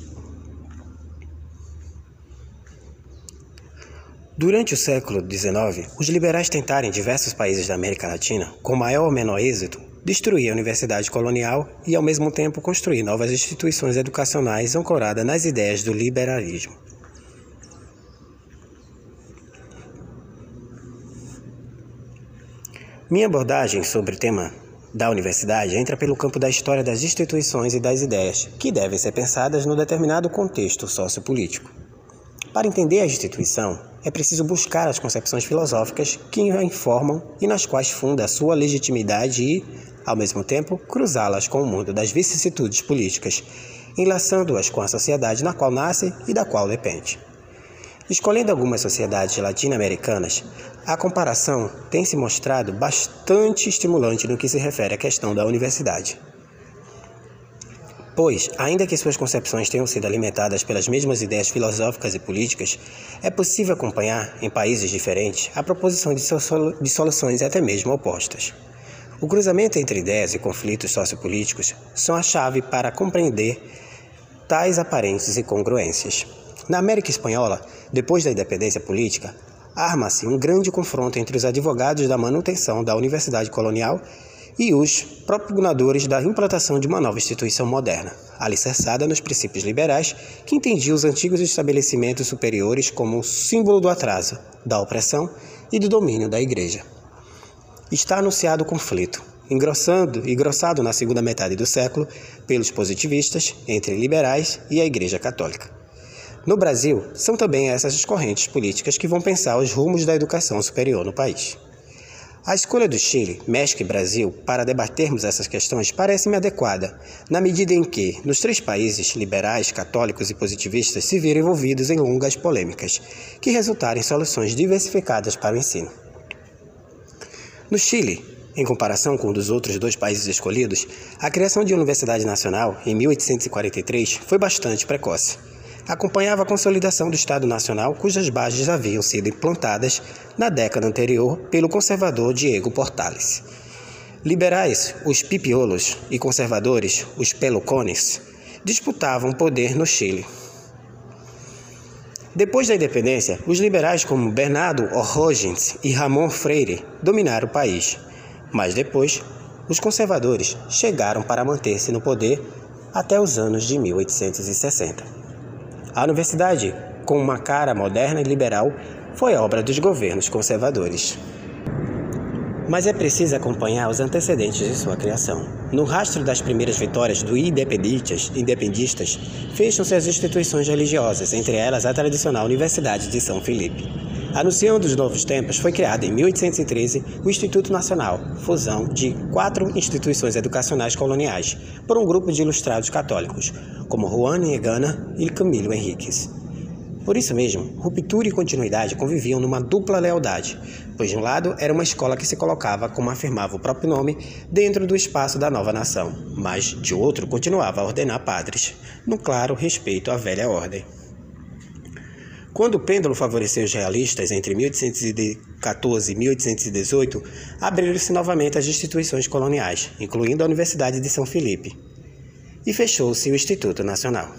Durante o século XIX, os liberais tentaram em diversos países da América Latina, com maior ou menor êxito, destruir a universidade colonial e, ao mesmo tempo, construir novas instituições educacionais ancoradas nas ideias do liberalismo. Minha abordagem sobre o tema da universidade entra pelo campo da história das instituições e das ideias, que devem ser pensadas no determinado contexto sociopolítico. Para entender a instituição, é preciso buscar as concepções filosóficas que a informam e nas quais funda a sua legitimidade e, ao mesmo tempo, cruzá-las com o mundo das vicissitudes políticas, enlaçando-as com a sociedade na qual nasce e da qual depende. Escolhendo algumas sociedades latino-americanas, a comparação tem se mostrado bastante estimulante no que se refere à questão da universidade. Pois, ainda que suas concepções tenham sido alimentadas pelas mesmas ideias filosóficas e políticas, é possível acompanhar, em países diferentes, a proposição de, soluções até mesmo opostas. O cruzamento entre ideias e conflitos sociopolíticos são a chave para compreender tais aparentes incongruências. Na América Espanhola, depois da independência política, arma-se um grande confronto entre os advogados da manutenção da Universidade Colonial e os propugnadores da implantação de uma nova instituição moderna, alicerçada nos princípios liberais que entendia os antigos estabelecimentos superiores como símbolo do atraso, da opressão e do domínio da Igreja. Está anunciado o conflito, engrossando engrossado na segunda metade do século pelos positivistas entre liberais e a Igreja Católica. No Brasil, são também essas as correntes políticas que vão pensar os rumos da educação superior no país. A escolha do Chile, México e Brasil para debatermos essas questões parece-me adequada, na medida em que, nos três países, liberais, católicos e positivistas se viram envolvidos em longas polêmicas, que resultaram em soluções diversificadas para o ensino. No Chile, Em comparação com um dos outros dois países escolhidos, a criação de uma universidade nacional, em 1843, foi bastante precoce. Acompanhava a consolidação do Estado Nacional, cujas bases haviam sido implantadas na década anterior pelo conservador Diego Portales. Liberais, os pipiolos, e conservadores, os pelocones, disputavam poder no Chile. Depois da independência, os liberais como Bernardo O'Higgins e Ramon Freire dominaram o país. Mas depois, os conservadores chegaram para manter-se no poder até os anos de 1860. A universidade, com uma cara moderna e liberal, foi obra dos governos conservadores. Mas é preciso acompanhar os antecedentes de sua criação. No rastro das primeiras vitórias do independistas, independistas fecham-se as instituições religiosas, entre elas a tradicional Universidade de São Felipe. Anunciando os novos tempos, foi criado em 1813 o Instituto Nacional, fusão de quatro instituições educacionais coloniais, por um grupo de ilustrados católicos, como Juan Egana e Camilo Henriques. Por isso mesmo, ruptura e continuidade conviviam numa dupla lealdade, pois de um lado era uma escola que se colocava, como afirmava o próprio nome, dentro do espaço da nova nação, mas de outro continuava a ordenar padres, no claro respeito à velha ordem. Quando o pêndulo favoreceu os realistas entre 1814 e 1818, abriram-se novamente as instituições coloniais, incluindo a Universidade de São Felipe, e fechou-se o Instituto Nacional.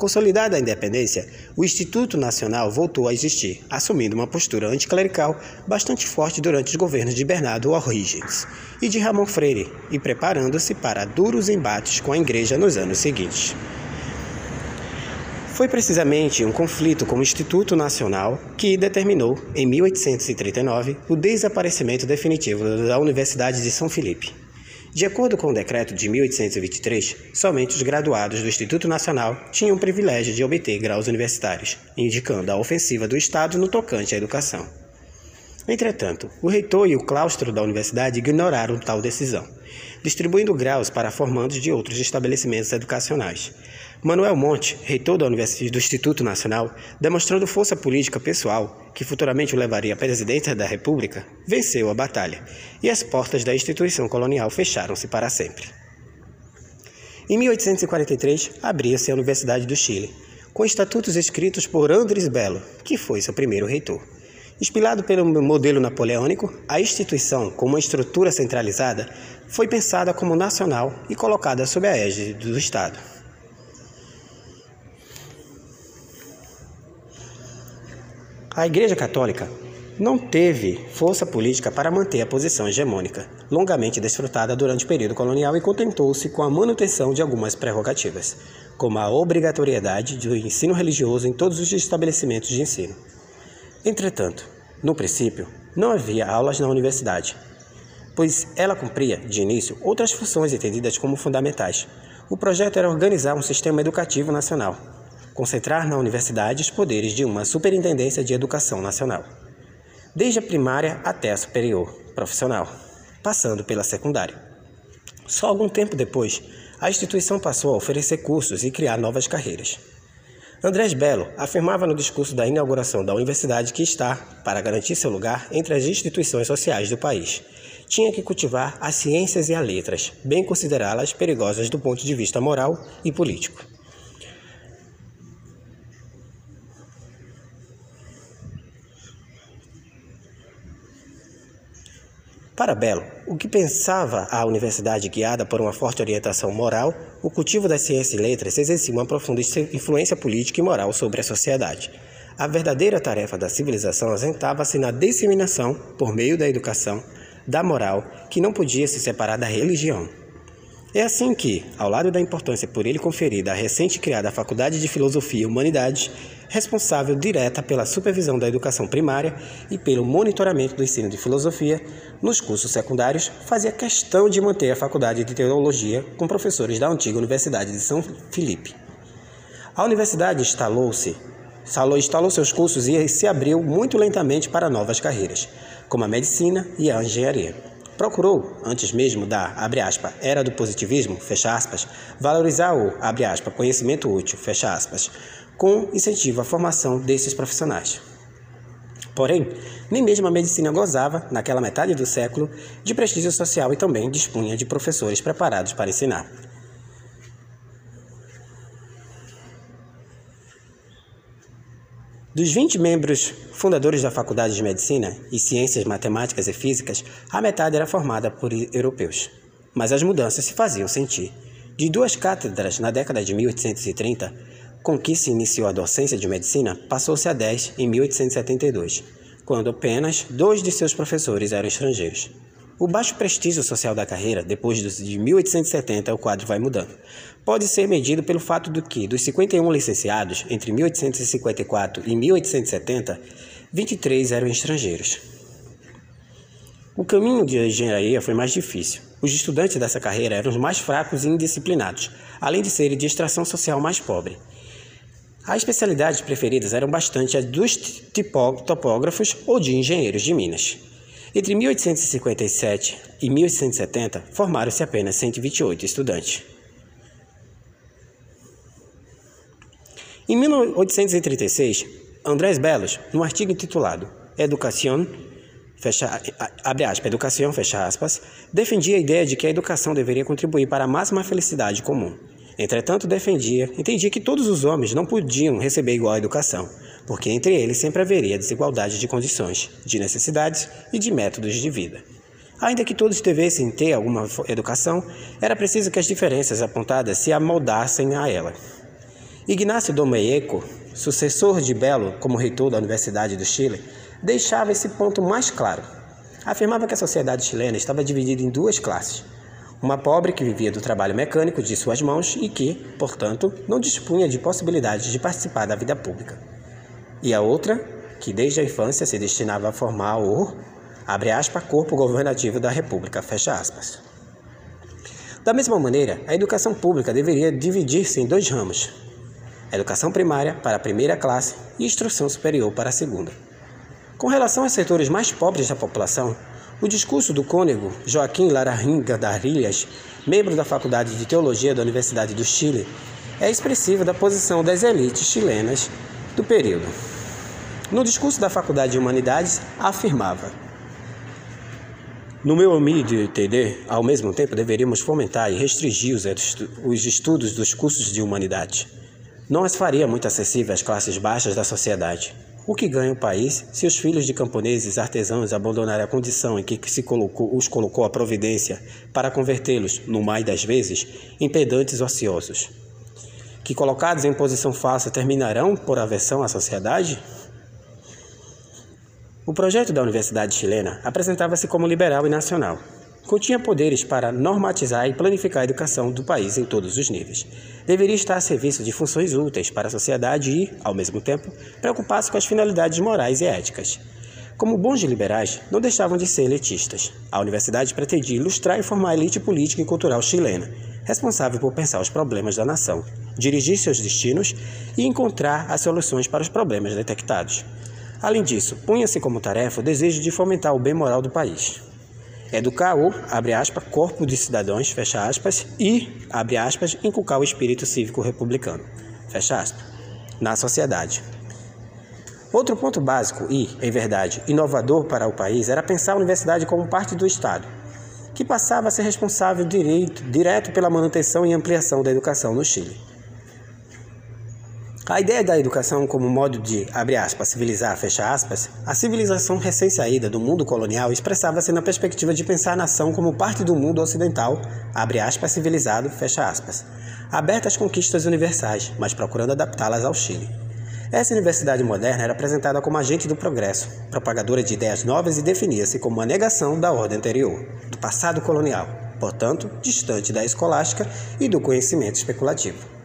Consolidada a independência, o Instituto Nacional voltou a existir, assumindo uma postura anticlerical bastante forte durante os governos de Bernardo O'Higgins e de Ramon Freire, e preparando-se para duros embates com a Igreja nos anos seguintes. Foi precisamente um conflito com o Instituto Nacional que determinou, em 1839, o desaparecimento definitivo da Universidade de São Felipe. De acordo com o decreto de 1823, somente os graduados do Instituto Nacional tinham o privilégio de obter graus universitários, indicando a ofensiva do Estado no tocante à educação. Entretanto, o reitor e o claustro da universidade ignoraram tal decisão, distribuindo graus para formandos de outros estabelecimentos educacionais, Manuel Monte, reitor do Instituto Nacional, demonstrando força política pessoal, que futuramente o levaria à presidência da República, venceu a batalha e as portas da instituição colonial fecharam-se para sempre. Em 1843, abria-se a Universidade do Chile, com estatutos escritos por Andres Belo, que foi seu primeiro reitor. Inspirado pelo modelo napoleônico, a instituição, com uma estrutura centralizada, foi pensada como nacional e colocada sob a égide do Estado. A Igreja Católica não teve força política para manter a posição hegemônica, longamente desfrutada durante o período colonial e contentou-se com a manutenção de algumas prerrogativas, como a obrigatoriedade do ensino religioso em todos os estabelecimentos de ensino. Entretanto, no princípio, não havia aulas na universidade, pois ela cumpria, de início, outras funções entendidas como fundamentais. O projeto era organizar um sistema educativo nacional, concentrar na universidade os poderes de uma Superintendência de Educação Nacional, desde a primária até a superior, profissional, passando pela secundária. Só algum tempo depois, a instituição passou a oferecer cursos e criar novas carreiras. Andrés Belo afirmava no discurso da inauguração da universidade que está, para garantir seu lugar entre as instituições sociais do país, tinha que cultivar as ciências e as letras, bem considerá-las perigosas do ponto de vista moral e político. Para Belo, o que pensava a universidade guiada por uma forte orientação moral, o cultivo das ciências e letras exercia uma profunda influência política e moral sobre a sociedade. A verdadeira tarefa da civilização assentava-se na disseminação, por meio da educação, da moral, que não podia se separar da religião. É assim que, ao lado da importância por ele conferida à recente criada Faculdade de Filosofia e Humanidades, responsável direta pela supervisão da educação primária e pelo monitoramento do ensino de filosofia nos cursos secundários, fazia questão de manter a Faculdade de Teologia com professores da antiga Universidade de São Felipe. A universidade instalou-se, instalou, instalou seus cursos e se abriu muito lentamente para novas carreiras, como a medicina e a engenharia procurou, antes mesmo da, era do positivismo, aspas, valorizar o, conhecimento útil, com incentivo à formação desses profissionais. Porém, nem mesmo a medicina gozava, naquela metade do século, de prestígio social e também dispunha de professores preparados para ensinar. Dos 20 membros fundadores da Faculdade de Medicina e Ciências Matemáticas e Físicas, a metade era formada por europeus. Mas as mudanças se faziam sentir. De duas cátedras na década de 1830, com que se iniciou a docência de medicina, passou-se a 10 em 1872, quando apenas dois de seus professores eram estrangeiros. O baixo prestígio social da carreira, depois de 1870, o quadro vai mudando. Pode ser medido pelo fato de que, dos 51 licenciados entre 1854 e 1870, 23 eram estrangeiros. O caminho de engenharia foi mais difícil. Os estudantes dessa carreira eram os mais fracos e indisciplinados, além de serem de extração social mais pobre. As especialidades preferidas eram bastante as dos topógrafos ou de engenheiros de Minas. Entre 1857 e 1870, formaram-se apenas 128 estudantes. Em 1836, Andrés Belos, num artigo intitulado Educação, fecha, abre aspas, fecha aspas, defendia a ideia de que a educação deveria contribuir para a máxima felicidade comum. Entretanto, defendia, entendia que todos os homens não podiam receber igual educação, porque entre eles sempre haveria desigualdade de condições, de necessidades e de métodos de vida. Ainda que todos devessem ter alguma educação, era preciso que as diferenças apontadas se amoldassem a ela. Ignacio Domeyeko, sucessor de Belo como reitor da Universidade do Chile, deixava esse ponto mais claro. Afirmava que a sociedade chilena estava dividida em duas classes. Uma pobre que vivia do trabalho mecânico de suas mãos e que, portanto, não dispunha de possibilidades de participar da vida pública e a outra, que desde a infância se destinava a formar o, abre aspas, corpo governativo da República, fecha aspas. Da mesma maneira, a educação pública deveria dividir-se em dois ramos: educação primária para a primeira classe e instrução superior para a segunda. Com relação aos setores mais pobres da população, o discurso do cônego Joaquim Larrainga Darilhas, membro da Faculdade de Teologia da Universidade do Chile, é expressivo da posição das elites chilenas do período. No discurso da Faculdade de Humanidades, afirmava: No meu humilde entender, ao mesmo tempo deveríamos fomentar e restringir os estudos dos cursos de humanidade. Não as faria muito acessíveis às classes baixas da sociedade. O que ganha o país se os filhos de camponeses artesãos abandonarem a condição em que se colocou, os colocou a providência para convertê-los, no mais das vezes, em pedantes ociosos? que, colocados em posição falsa, terminarão por aversão à sociedade? O projeto da Universidade Chilena apresentava-se como liberal e nacional. Continha poderes para normatizar e planificar a educação do país em todos os níveis. Deveria estar a serviço de funções úteis para a sociedade e, ao mesmo tempo, preocupar-se com as finalidades morais e éticas. Como bons liberais, não deixavam de ser elitistas. A universidade pretendia ilustrar e formar a elite política e cultural chilena, responsável por pensar os problemas da nação, dirigir seus destinos e encontrar as soluções para os problemas detectados. Além disso, punha-se como tarefa o desejo de fomentar o bem moral do país. Educar o, abre aspas, corpo de cidadãos, fecha aspas, e, abre aspas, inculcar o espírito cívico republicano, fecha aspas, na sociedade. Outro ponto básico e, em verdade, inovador para o país era pensar a universidade como parte do Estado, que passava a ser responsável direito, direto pela manutenção e ampliação da educação no Chile. A ideia da educação como modo de, abre aspas, civilizar, fecha aspas, a civilização recém-saída do mundo colonial expressava-se na perspectiva de pensar a nação como parte do mundo ocidental, abre aspas, civilizado, fecha aspas, aberta às conquistas universais, mas procurando adaptá-las ao Chile. Essa universidade moderna era apresentada como agente do progresso, propagadora de ideias novas e definia-se como uma negação da ordem anterior, do passado colonial, portanto, distante da escolástica e do conhecimento especulativo.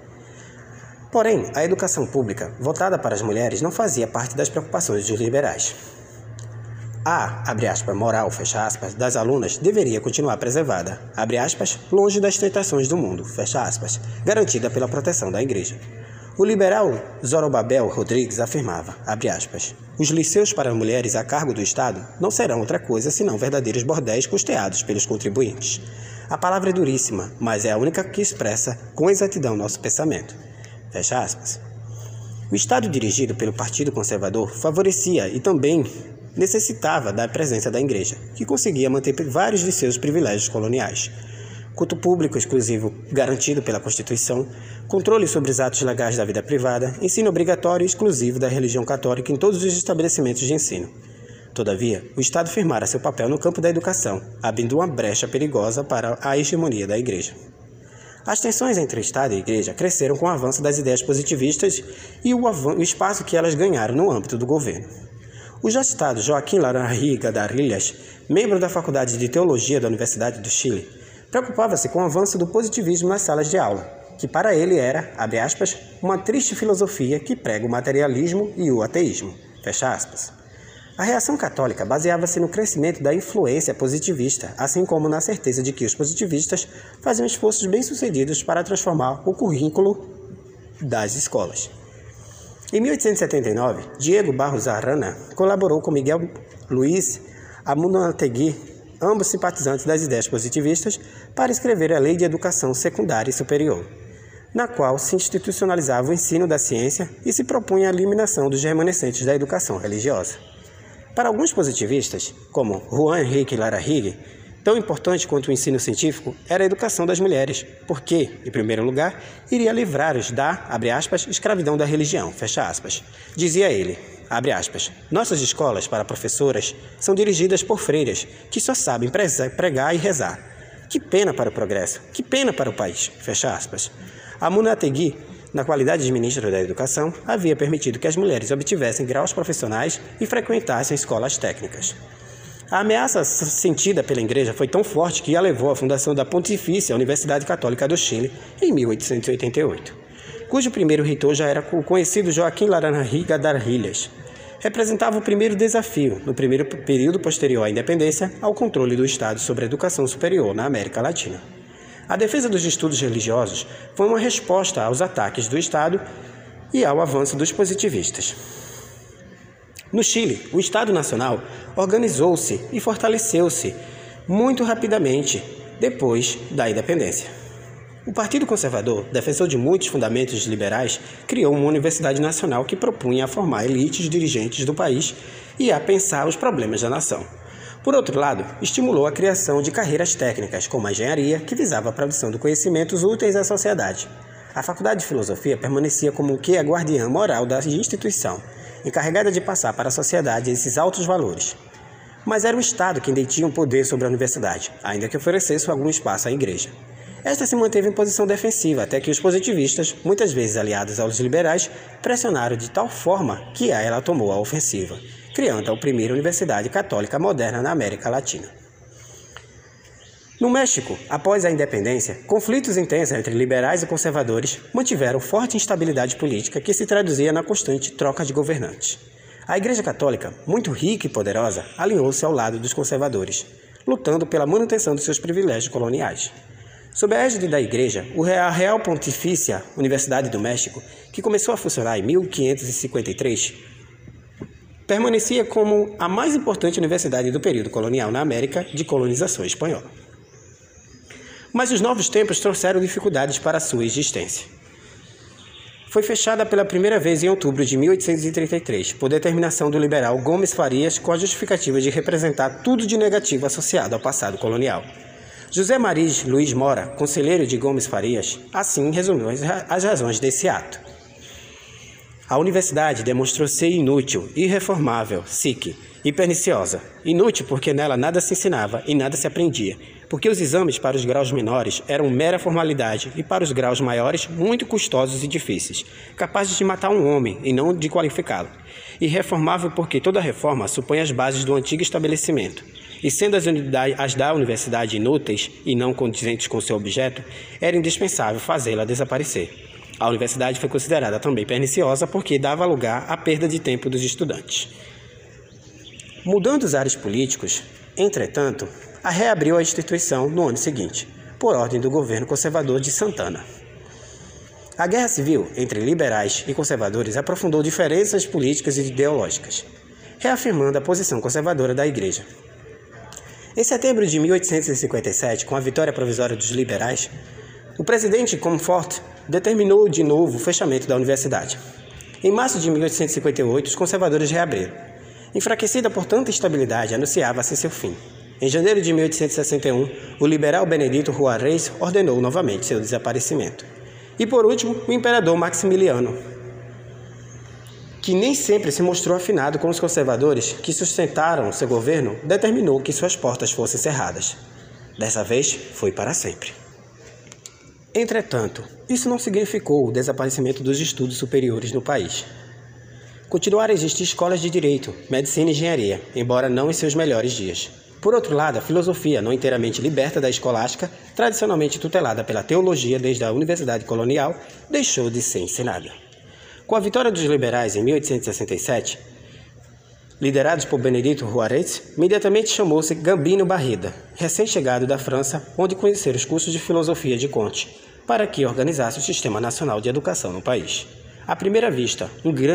Porém, a educação pública, voltada para as mulheres, não fazia parte das preocupações dos liberais. A, abre aspas, moral, fecha aspas, das alunas deveria continuar preservada, abre aspas, longe das tentações do mundo, fecha aspas, garantida pela proteção da igreja. O liberal Zorobabel Rodrigues afirmava, aspas, os liceus para mulheres a cargo do Estado não serão outra coisa senão verdadeiros bordéis custeados pelos contribuintes. A palavra é duríssima, mas é a única que expressa com exatidão nosso pensamento. Fecha aspas. O Estado dirigido pelo Partido Conservador favorecia e também necessitava da presença da Igreja, que conseguia manter vários de seus privilégios coloniais. Culto público exclusivo garantido pela Constituição, controle sobre os atos legais da vida privada, ensino obrigatório e exclusivo da religião católica em todos os estabelecimentos de ensino. Todavia, o Estado firmara seu papel no campo da educação, abrindo uma brecha perigosa para a hegemonia da Igreja. As tensões entre Estado e Igreja cresceram com o avanço das ideias positivistas e o, o espaço que elas ganharam no âmbito do governo. O já citado Joaquim Laranjiga Darilhas, membro da Faculdade de Teologia da Universidade do Chile, preocupava-se com o avanço do positivismo nas salas de aula, que para ele era, abre aspas, uma triste filosofia que prega o materialismo e o ateísmo, fecha aspas. A reação católica baseava-se no crescimento da influência positivista, assim como na certeza de que os positivistas faziam esforços bem-sucedidos para transformar o currículo das escolas. Em 1879, Diego Barros Arana colaborou com Miguel Luiz Amunategui, ambos simpatizantes das ideias positivistas, para escrever a Lei de Educação Secundária e Superior, na qual se institucionalizava o ensino da ciência e se propunha a eliminação dos remanescentes da educação religiosa. Para alguns positivistas, como Juan Henrique Larraígue, tão importante quanto o ensino científico era a educação das mulheres, porque, em primeiro lugar, iria livrar-os da, aspas, escravidão da religião. Dizia ele, aspas, nossas escolas para professoras são dirigidas por freiras que só sabem pregar e rezar. Que pena para o progresso, que pena para o país. A Munategui na qualidade de ministro da Educação, havia permitido que as mulheres obtivessem graus profissionais e frequentassem escolas técnicas. A ameaça sentida pela Igreja foi tão forte que a levou à fundação da Pontifícia Universidade Católica do Chile em 1888, cujo primeiro reitor já era o conhecido Joaquim Laranjiga Darrilhas. Representava o primeiro desafio, no primeiro período posterior à independência, ao controle do Estado sobre a educação superior na América Latina. A defesa dos estudos religiosos foi uma resposta aos ataques do Estado e ao avanço dos positivistas. No Chile, o Estado Nacional organizou-se e fortaleceu-se muito rapidamente depois da independência. O Partido Conservador, defensor de muitos fundamentos liberais, criou uma universidade nacional que propunha a formar elites dirigentes do país e a pensar os problemas da nação. Por outro lado, estimulou a criação de carreiras técnicas, como a engenharia, que visava a produção de conhecimentos úteis à sociedade. A Faculdade de Filosofia permanecia como que a guardiã moral da instituição, encarregada de passar para a sociedade esses altos valores. Mas era o Estado quem detinha o poder sobre a universidade, ainda que oferecesse algum espaço à igreja. Esta se manteve em posição defensiva até que os positivistas, muitas vezes aliados aos liberais, pressionaram de tal forma que ela tomou a ofensiva criando a primeira universidade católica moderna na América Latina. No México, após a independência, conflitos intensos entre liberais e conservadores mantiveram forte instabilidade política que se traduzia na constante troca de governantes. A Igreja Católica, muito rica e poderosa, alinhou-se ao lado dos conservadores, lutando pela manutenção de seus privilégios coloniais. Sob a égide da Igreja, a Real Pontifícia Universidade do México, que começou a funcionar em 1553, permanecia como a mais importante universidade do período colonial na América de colonização espanhola. Mas os novos tempos trouxeram dificuldades para sua existência. Foi fechada pela primeira vez em outubro de 1833, por determinação do liberal Gomes Farias, com a justificativa de representar tudo de negativo associado ao passado colonial. José Maris Luiz Mora, conselheiro de Gomes Farias, assim resumiu as razões desse ato. A universidade demonstrou ser inútil, irreformável, sic e perniciosa. Inútil porque nela nada se ensinava e nada se aprendia, porque os exames para os graus menores eram mera formalidade e para os graus maiores muito custosos e difíceis, capazes de matar um homem e não de qualificá-lo. Irreformável porque toda reforma supõe as bases do antigo estabelecimento. E sendo as, as da universidade inúteis e não condizentes com seu objeto, era indispensável fazê-la desaparecer. A universidade foi considerada também perniciosa porque dava lugar à perda de tempo dos estudantes. Mudando os ares políticos, entretanto, a reabriu a instituição no ano seguinte, por ordem do governo conservador de Santana. A guerra civil entre liberais e conservadores aprofundou diferenças políticas e ideológicas, reafirmando a posição conservadora da Igreja. Em setembro de 1857, com a vitória provisória dos liberais, o presidente Comfort determinou de novo o fechamento da universidade. Em março de 1858, os conservadores reabriram. Enfraquecida por tanta instabilidade, anunciava-se seu fim. Em janeiro de 1861, o liberal Benedito Juarez ordenou novamente seu desaparecimento. E por último, o imperador Maximiliano, que nem sempre se mostrou afinado com os conservadores que sustentaram seu governo, determinou que suas portas fossem cerradas. Dessa vez, foi para sempre. Entretanto, isso não significou o desaparecimento dos estudos superiores no país. Continuaram a existir escolas de direito, medicina e engenharia, embora não em seus melhores dias. Por outro lado, a filosofia, não inteiramente liberta da escolástica, tradicionalmente tutelada pela teologia desde a Universidade Colonial, deixou de ser ensinada. Com a vitória dos liberais em 1867, liderados por Benedito Juarez, imediatamente chamou-se Gambino Barreda, recém-chegado da França, onde conhecera os cursos de filosofia de Conte, para que organizasse o Sistema Nacional de Educação no país. À primeira vista,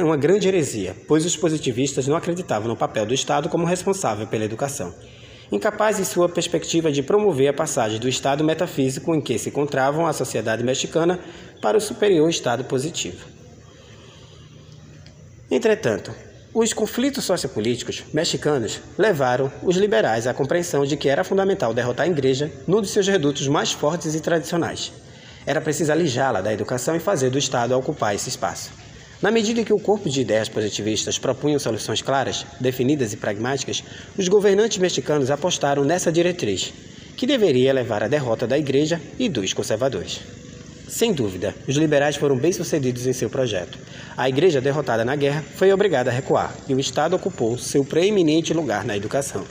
uma grande heresia, pois os positivistas não acreditavam no papel do Estado como responsável pela educação incapaz em sua perspectiva de promover a passagem do estado metafísico em que se encontravam a sociedade mexicana para o superior estado positivo. Entretanto, os conflitos sociopolíticos mexicanos levaram os liberais à compreensão de que era fundamental derrotar a igreja num dos seus redutos mais fortes e tradicionais. Era preciso alijá-la da educação e fazer do Estado ocupar esse espaço. Na medida que o corpo de ideias positivistas propunham soluções claras, definidas e pragmáticas, os governantes mexicanos apostaram nessa diretriz, que deveria levar à derrota da Igreja e dos conservadores. Sem dúvida, os liberais foram bem-sucedidos em seu projeto. A Igreja, derrotada na guerra, foi obrigada a recuar e o Estado ocupou seu preeminente lugar na educação.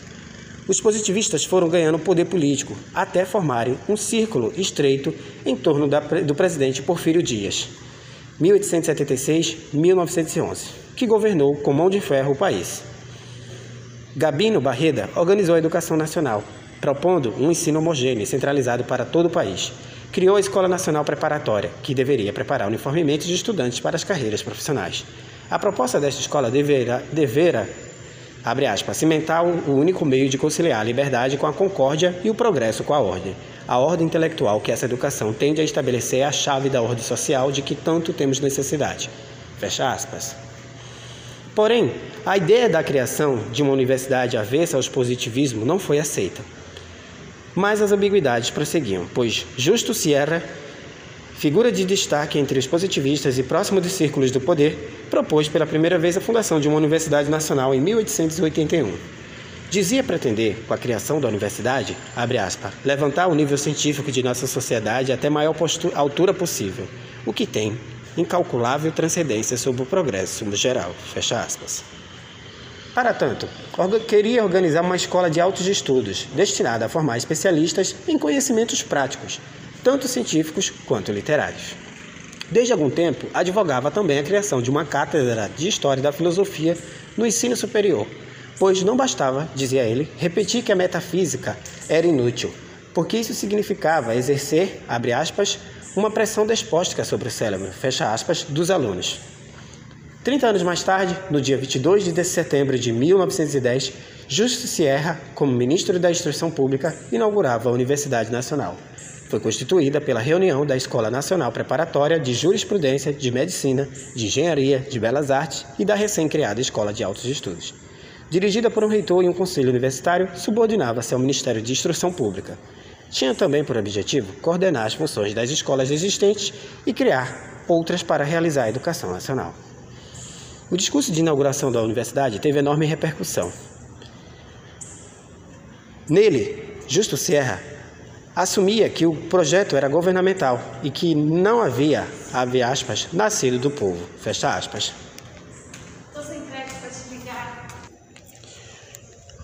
Os positivistas foram ganhando poder político até formarem um círculo estreito em torno do presidente Porfírio Dias. 1876-1911, que governou com mão de ferro o país. Gabino Barreda organizou a educação nacional, propondo um ensino homogêneo e centralizado para todo o país. Criou a Escola Nacional Preparatória, que deveria preparar uniformemente os estudantes para as carreiras profissionais. A proposta desta escola devera, devera abre aspas, cimentar o único meio de conciliar a liberdade com a concórdia e o progresso com a ordem. A ordem intelectual que essa educação tende a estabelecer é a chave da ordem social de que tanto temos necessidade. Fecha aspas. Porém, a ideia da criação de uma universidade avessa ao positivismo não foi aceita. Mas as ambiguidades prosseguiam, pois Justo Sierra figura de destaque entre os positivistas e próximo dos círculos do poder, propôs pela primeira vez a fundação de uma universidade nacional em 1881. Dizia pretender, com a criação da universidade, aspas, levantar o nível científico de nossa sociedade até maior altura possível, o que tem incalculável transcendência sobre o progresso geral. Fecha aspas. Para tanto, queria organizar uma escola de altos estudos, destinada a formar especialistas em conhecimentos práticos, tanto científicos quanto literários. Desde algum tempo, advogava também a criação de uma cátedra de História da Filosofia no ensino superior, pois não bastava, dizia ele, repetir que a metafísica era inútil, porque isso significava exercer, abre aspas, uma pressão despóstica sobre o cérebro, fecha aspas, dos alunos. Trinta anos mais tarde, no dia 22 de setembro de 1910, Justo Sierra, como ministro da Instrução Pública, inaugurava a Universidade Nacional. Foi constituída pela reunião da Escola Nacional Preparatória de Jurisprudência, de Medicina, de Engenharia, de Belas Artes e da recém-criada Escola de Altos Estudos. Dirigida por um reitor e um conselho universitário, subordinava-se ao Ministério de Instrução Pública. Tinha também por objetivo coordenar as funções das escolas existentes e criar outras para realizar a educação nacional. O discurso de inauguração da universidade teve enorme repercussão. Nele, Justo Sierra assumia que o projeto era governamental e que não havia, abre aspas, nascido do povo, fecha aspas.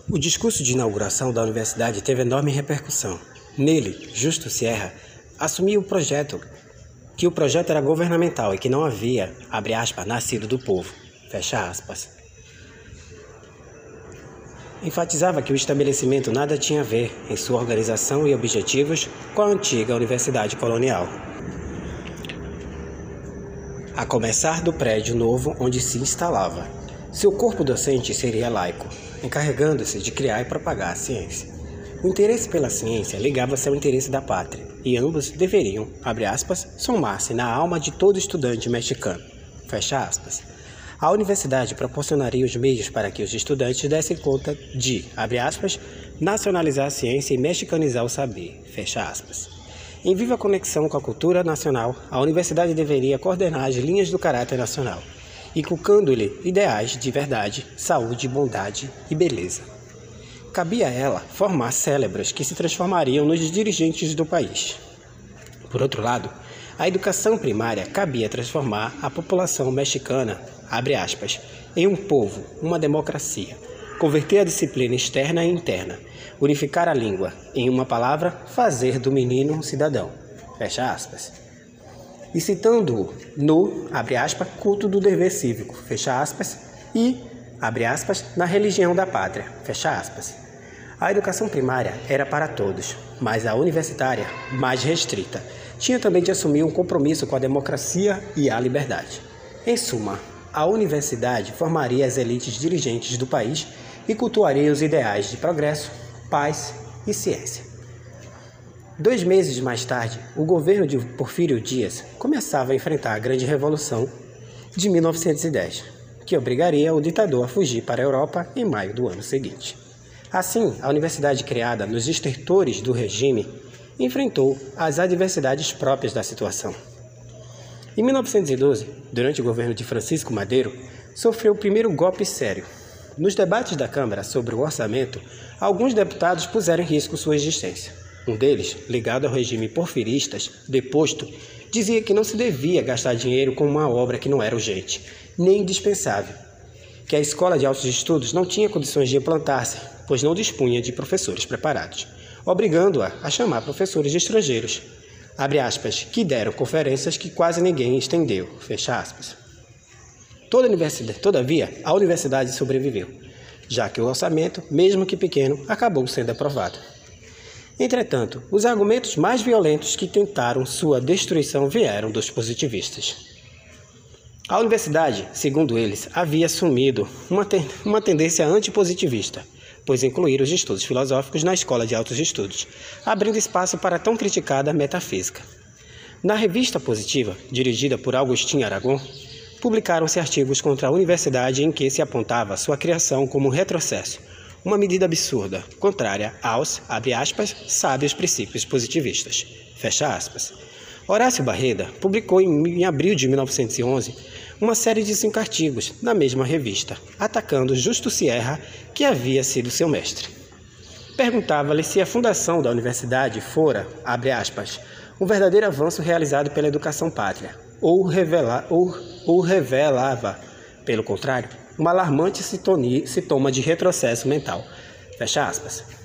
O discurso de inauguração da universidade teve enorme repercussão. Nele, Justo Sierra assumia o projeto, que o projeto era governamental e que não havia, abre aspas, nascido do povo, fecha aspas enfatizava que o estabelecimento nada tinha a ver em sua organização e objetivos com a antiga universidade colonial. A começar do prédio novo onde se instalava. Seu corpo docente seria laico, encarregando-se de criar e propagar a ciência. O interesse pela ciência ligava-se ao interesse da pátria, e ambos deveriam, abre aspas, somar-se na alma de todo estudante mexicano. Fecha aspas. A universidade proporcionaria os meios para que os estudantes dessem conta de, abre aspas, nacionalizar a ciência e mexicanizar o saber, fecha aspas. Em viva conexão com a cultura nacional, a universidade deveria coordenar as linhas do caráter nacional, inculcando-lhe ideais de verdade, saúde, bondade e beleza. Cabia a ela formar cérebros que se transformariam nos dirigentes do país. Por outro lado, a educação primária cabia transformar a população mexicana, abre aspas, em um povo, uma democracia, converter a disciplina externa e interna, unificar a língua, em uma palavra, fazer do menino um cidadão, fecha aspas. E citando-o no, abre aspas, culto do dever cívico, fecha aspas, e, abre aspas, na religião da pátria, fecha aspas. A educação primária era para todos, mas a universitária, mais restrita, tinha também de assumir um compromisso com a democracia e a liberdade. Em suma, a universidade formaria as elites dirigentes do país e cultuaria os ideais de progresso, paz e ciência. Dois meses mais tarde, o governo de Porfírio Dias começava a enfrentar a Grande Revolução de 1910, que obrigaria o ditador a fugir para a Europa em maio do ano seguinte. Assim, a universidade criada nos estertores do regime enfrentou as adversidades próprias da situação. Em 1912, durante o governo de Francisco Madeiro, sofreu o primeiro golpe sério. Nos debates da Câmara sobre o orçamento, alguns deputados puseram em risco sua existência. Um deles, ligado ao regime porfiristas, deposto, dizia que não se devia gastar dinheiro com uma obra que não era urgente, nem indispensável, que a escola de altos estudos não tinha condições de implantar-se pois não dispunha de professores preparados, obrigando-a a chamar professores estrangeiros, abre aspas, que deram conferências que quase ninguém estendeu, fecha aspas. Toda universidade, todavia, a universidade sobreviveu, já que o orçamento, mesmo que pequeno, acabou sendo aprovado. Entretanto, os argumentos mais violentos que tentaram sua destruição vieram dos positivistas. A universidade, segundo eles, havia assumido uma, ten uma tendência antipositivista, pois incluir os estudos filosóficos na escola de altos estudos, abrindo espaço para a tão criticada metafísica. Na revista Positiva, dirigida por Agostinho Aragon, publicaram-se artigos contra a universidade em que se apontava sua criação como um retrocesso, uma medida absurda, contrária aos, abre aspas, sábios princípios positivistas, fecha aspas. Horácio Barreda publicou em abril de 1911 uma série de cinco artigos na mesma revista, atacando Justo Sierra, que havia sido seu mestre. Perguntava-lhe se a fundação da universidade fora, abre aspas, um verdadeiro avanço realizado pela educação pátria, ou, revela, ou, ou revelava, pelo contrário, uma alarmante sintoma de retrocesso mental. Fecha aspas.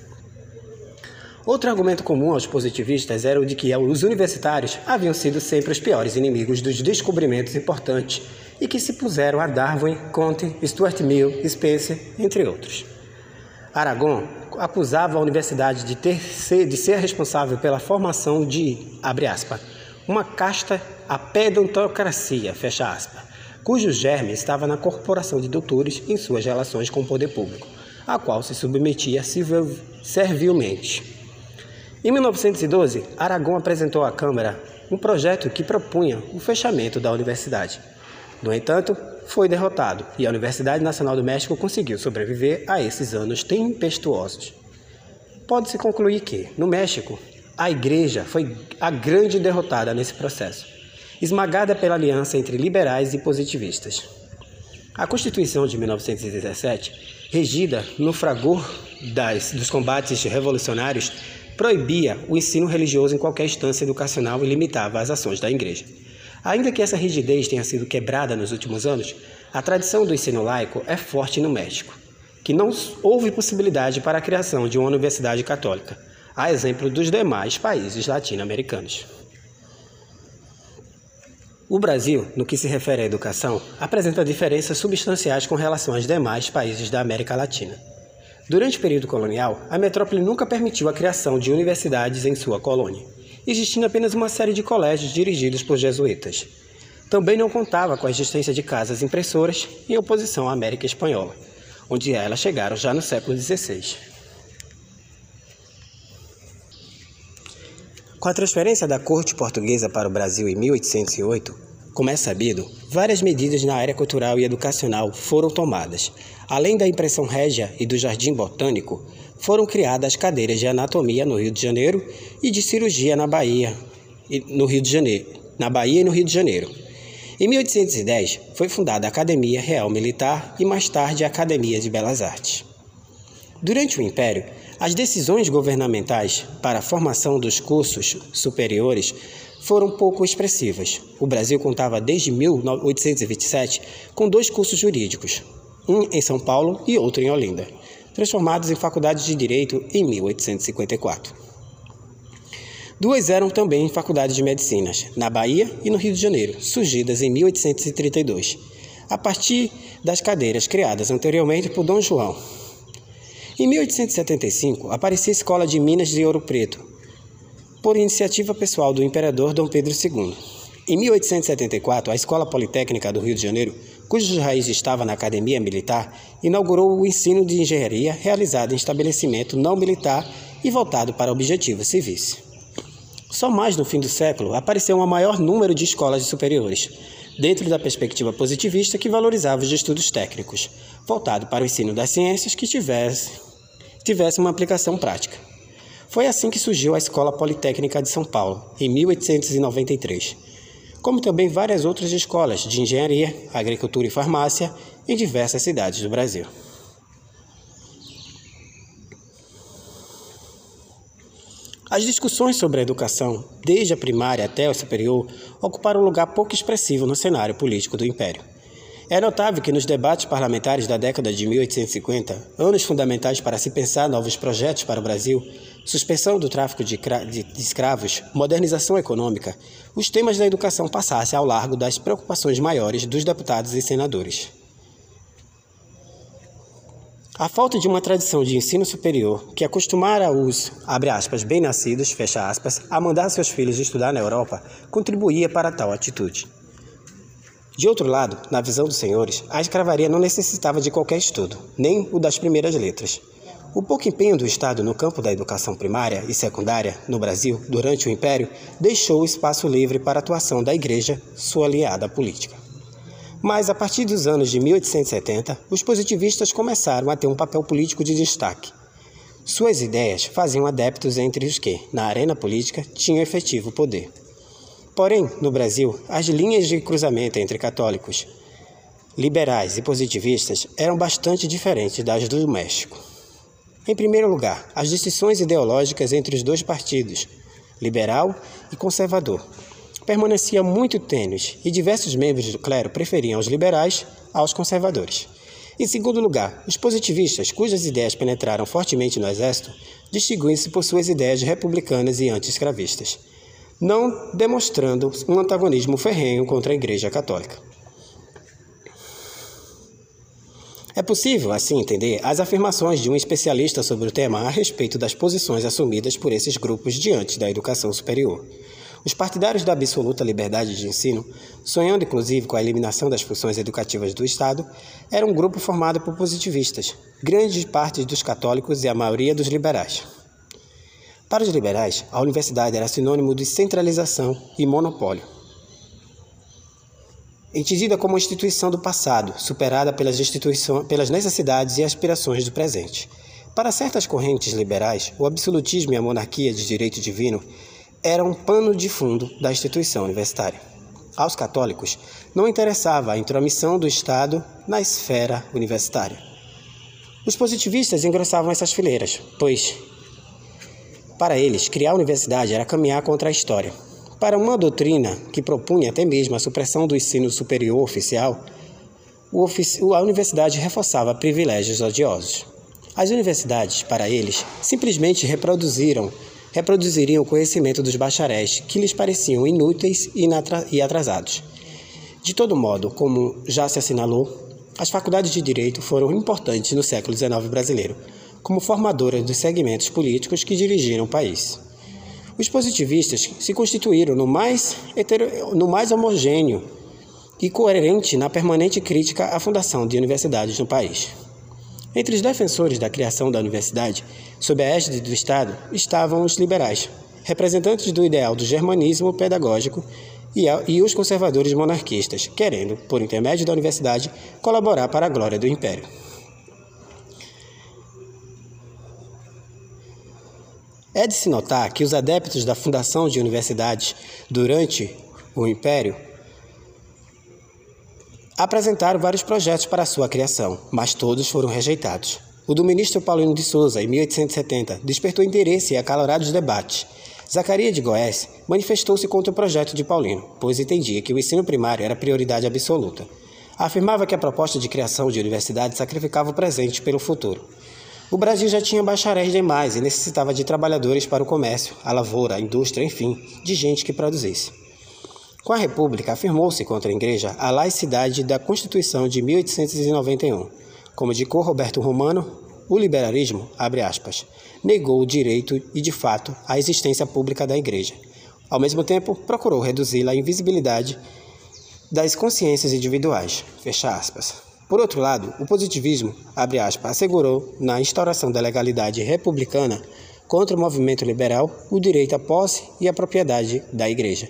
Outro argumento comum aos positivistas era o de que os universitários haviam sido sempre os piores inimigos dos descobrimentos importantes e que se puseram a Darwin, Comte, Stuart Mill, Spencer, entre outros. Aragon acusava a universidade de, ter, de ser responsável pela formação de, abre aspas, uma casta a pedantocracia, fecha aspas, cujo germe estava na corporação de doutores em suas relações com o poder público, a qual se submetia servilmente. Em 1912, Aragão apresentou à Câmara um projeto que propunha o fechamento da universidade. No entanto, foi derrotado e a Universidade Nacional do México conseguiu sobreviver a esses anos tempestuosos. Pode-se concluir que, no México, a Igreja foi a grande derrotada nesse processo, esmagada pela aliança entre liberais e positivistas. A Constituição de 1917, regida no fragor das, dos combates revolucionários, proibia o ensino religioso em qualquer instância educacional e limitava as ações da igreja. Ainda que essa rigidez tenha sido quebrada nos últimos anos, a tradição do ensino laico é forte no México, que não houve possibilidade para a criação de uma universidade católica, a exemplo dos demais países latino-americanos. O Brasil, no que se refere à educação, apresenta diferenças substanciais com relação aos demais países da América Latina. Durante o período colonial, a metrópole nunca permitiu a criação de universidades em sua colônia, existindo apenas uma série de colégios dirigidos por jesuítas. Também não contava com a existência de casas impressoras em oposição à América Espanhola, onde elas chegaram já no século XVI. Com a transferência da corte portuguesa para o Brasil em 1808, Como é sabido, várias medidas na área cultural e educacional foram tomadas. Além da impressão régia e do jardim botânico, foram criadas cadeiras de anatomia no Rio de Janeiro e de cirurgia na Bahia, no Rio de Janeiro, na Bahia e no Rio de Janeiro. Em 1810, foi fundada a Academia Real Militar e mais tarde a Academia de Belas Artes. Durante o Império, as decisões governamentais para a formação dos cursos superiores foram pouco expressivas. O Brasil contava desde 1827 com dois cursos jurídicos, um em São Paulo e outro em Olinda, transformados em faculdades de direito em 1854. Duas eram também faculdades de medicinas, na Bahia e no Rio de Janeiro, surgidas em 1832, a partir das cadeiras criadas anteriormente por Dom João. Em 1875, aparecia a Escola de Minas de Ouro Preto, por iniciativa pessoal do imperador Dom Pedro II. Em 1874, a Escola Politécnica do Rio de Janeiro, cuja raiz estava na Academia Militar, inaugurou o ensino de engenharia realizado em estabelecimento não militar e voltado para objetivos civis. Só mais no fim do século apareceu um maior número de escolas superiores, dentro da perspectiva positivista que valorizava os estudos técnicos, voltado para o ensino das ciências que tivesse, tivesse uma aplicação prática. Foi assim que surgiu a Escola Politécnica de São Paulo, em 1893, como também várias outras escolas de engenharia, agricultura e farmácia em diversas cidades do Brasil. As discussões sobre a educação, desde a primária até o superior, ocuparam um lugar pouco expressivo no cenário político do Império. É notável que nos debates parlamentares da década de 1850, anos fundamentais para se pensar novos projetos para o Brasil, suspensão do tráfico de, escravos, modernização econômica, os temas da educação passassem ao largo das preocupações maiores dos deputados e senadores. A falta de uma tradição de ensino superior que acostumara os, aspas, bem-nascidos, aspas, a mandar seus filhos estudar na Europa, contribuía para tal atitude. De outro lado, na visão dos senhores, a escravaria não necessitava de qualquer estudo, nem o das primeiras letras. O pouco empenho do Estado no campo da educação primária e secundária no Brasil durante o Império deixou o espaço livre para a atuação da Igreja, sua aliada política. Mas a partir dos anos de 1870, os positivistas começaram a ter um papel político de destaque. Suas ideias faziam adeptos entre os que, na arena política, tinham efetivo poder. Porém, no Brasil, as linhas de cruzamento entre católicos, liberais e positivistas eram bastante diferentes das do México. Em primeiro lugar, as distinções ideológicas entre os dois partidos, liberal e conservador, permaneciam muito tênues e diversos membros do clero preferiam os liberais aos conservadores. Em segundo lugar, os positivistas, cujas ideias penetraram fortemente no exército, distinguiam-se por suas ideias republicanas e anti-escravistas não demonstrando um antagonismo ferrenho contra a Igreja Católica. É possível, assim, entender as afirmações de um especialista sobre o tema a respeito das posições assumidas por esses grupos diante da educação superior. Os partidários da absoluta liberdade de ensino, sonhando inclusive com a eliminação das funções educativas do Estado, era um grupo formado por positivistas, grande parte dos católicos e a maioria dos liberais. Para os liberais, a universidade era sinônimo de centralização e monopólio. Entendida como instituição do passado, superada pelas, pelas necessidades e aspirações do presente. Para certas correntes liberais, o absolutismo e a monarquia de direito divino eram um pano de fundo da instituição universitária. Aos católicos, não interessava a intromissão do Estado na esfera universitária. Os positivistas engrossavam essas fileiras, pois para eles, criar a universidade era caminhar contra a história. Para uma doutrina que propunha até mesmo a supressão do ensino superior oficial, a universidade reforçava privilégios odiosos. As universidades, para eles, simplesmente reproduziram reproduziriam o conhecimento dos bacharéis que lhes pareciam inúteis e atrasados. De todo modo, como já se assinalou, as faculdades de direito foram importantes no século XIX brasileiro, como formadoras dos segmentos políticos que dirigiram o país. Os positivistas se constituíram no mais, hetero, no mais homogêneo e coerente na permanente crítica à fundação de universidades no país. Entre os defensores da criação da universidade, sob a égide do Estado, estavam os liberais, representantes do ideal do germanismo pedagógico e, a, e os conservadores monarquistas, querendo, por intermédio da universidade, colaborar para a glória do império. É de se notar que os adeptos da fundação de universidades durante o Império apresentaram vários projetos para sua criação, mas todos foram rejeitados. O do ministro Paulino de Souza, em 1870, despertou interesse e acalorados debates. Zacarias de Goés manifestou-se contra o projeto de Paulino, pois entendia que o ensino primário era prioridade absoluta. Afirmava que a proposta de criação de universidades sacrificava o presente pelo futuro. O Brasil já tinha bacharéis demais e necessitava de trabalhadores para o comércio, a lavoura, a indústria, enfim, de gente que produzisse. Com a República, afirmou-se contra a Igreja a laicidade da Constituição de 1891. Como indicou Roberto Romano, o liberalismo, abre aspas, negou o direito e, de fato, a existência pública da Igreja. Ao mesmo tempo, procurou reduzir a invisibilidade das consciências individuais, fecha aspas. Por outro lado, o positivismo, abre aspas, assegurou, na instauração da legalidade republicana contra o movimento liberal, o direito à posse e à propriedade da Igreja,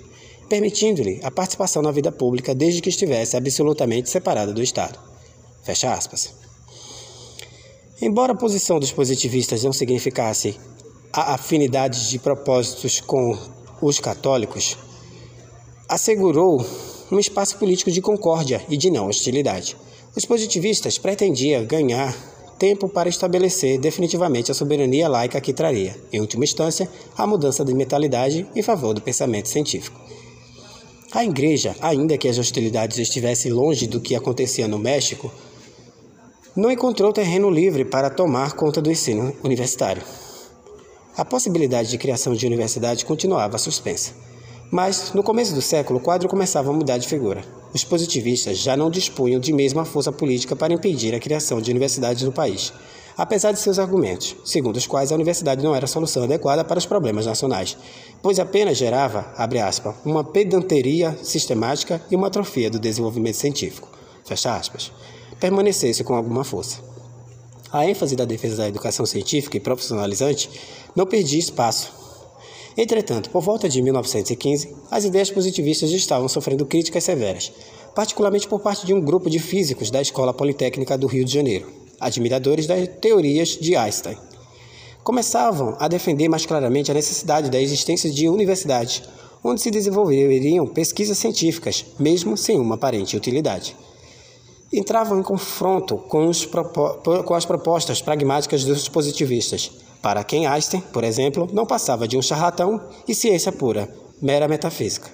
permitindo-lhe a participação na vida pública desde que estivesse absolutamente separada do Estado. Fecha aspas. Embora a posição dos positivistas não significasse a afinidade de propósitos com os católicos, assegurou um espaço político de concórdia e de não hostilidade. Os positivistas pretendiam ganhar tempo para estabelecer definitivamente a soberania laica que traria, em última instância, a mudança de mentalidade em favor do pensamento científico. A Igreja, ainda que as hostilidades estivessem longe do que acontecia no México, não encontrou terreno livre para tomar conta do ensino universitário. A possibilidade de criação de universidade continuava suspensa. Mas, no começo do século, o quadro começava a mudar de figura. Os positivistas já não dispunham de mesma força política para impedir a criação de universidades no país, apesar de seus argumentos, segundo os quais a universidade não era a solução adequada para os problemas nacionais, pois apenas gerava, abre aspas, uma pedanteria sistemática e uma atrofia do desenvolvimento científico, fecha aspas, permanecesse com alguma força. A ênfase da defesa da educação científica e profissionalizante não perdia espaço Entretanto, por volta de 1915, as ideias positivistas estavam sofrendo críticas severas, particularmente por parte de um grupo de físicos da Escola Politécnica do Rio de Janeiro, admiradores das teorias de Einstein. Começavam a defender mais claramente a necessidade da existência de universidades, onde se desenvolveriam pesquisas científicas, mesmo sem uma aparente utilidade. Entravam em confronto com, com as propostas pragmáticas dos positivistas, para quem Einstein, por exemplo, não passava de um charlatão e ciência pura, mera metafísica.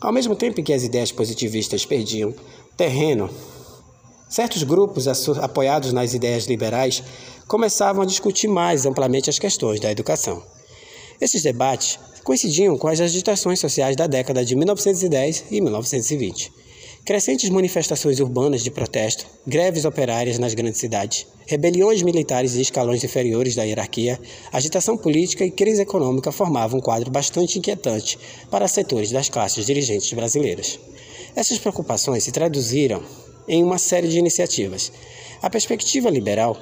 Ao mesmo tempo que as ideias positivistas perdiam terreno, certos grupos apoiados nas ideias liberais começavam a discutir mais amplamente as questões da educação. Esses debates coincidiam com as agitações sociais da década de 1910 e 1920. Crescentes manifestações urbanas de protesto, greves operárias nas grandes cidades, rebeliões militares e escalões inferiores da hierarquia, agitação política e crise econômica formavam um quadro bastante inquietante para setores das classes dirigentes brasileiras. Essas preocupações se traduziram em uma série de iniciativas. A perspectiva liberal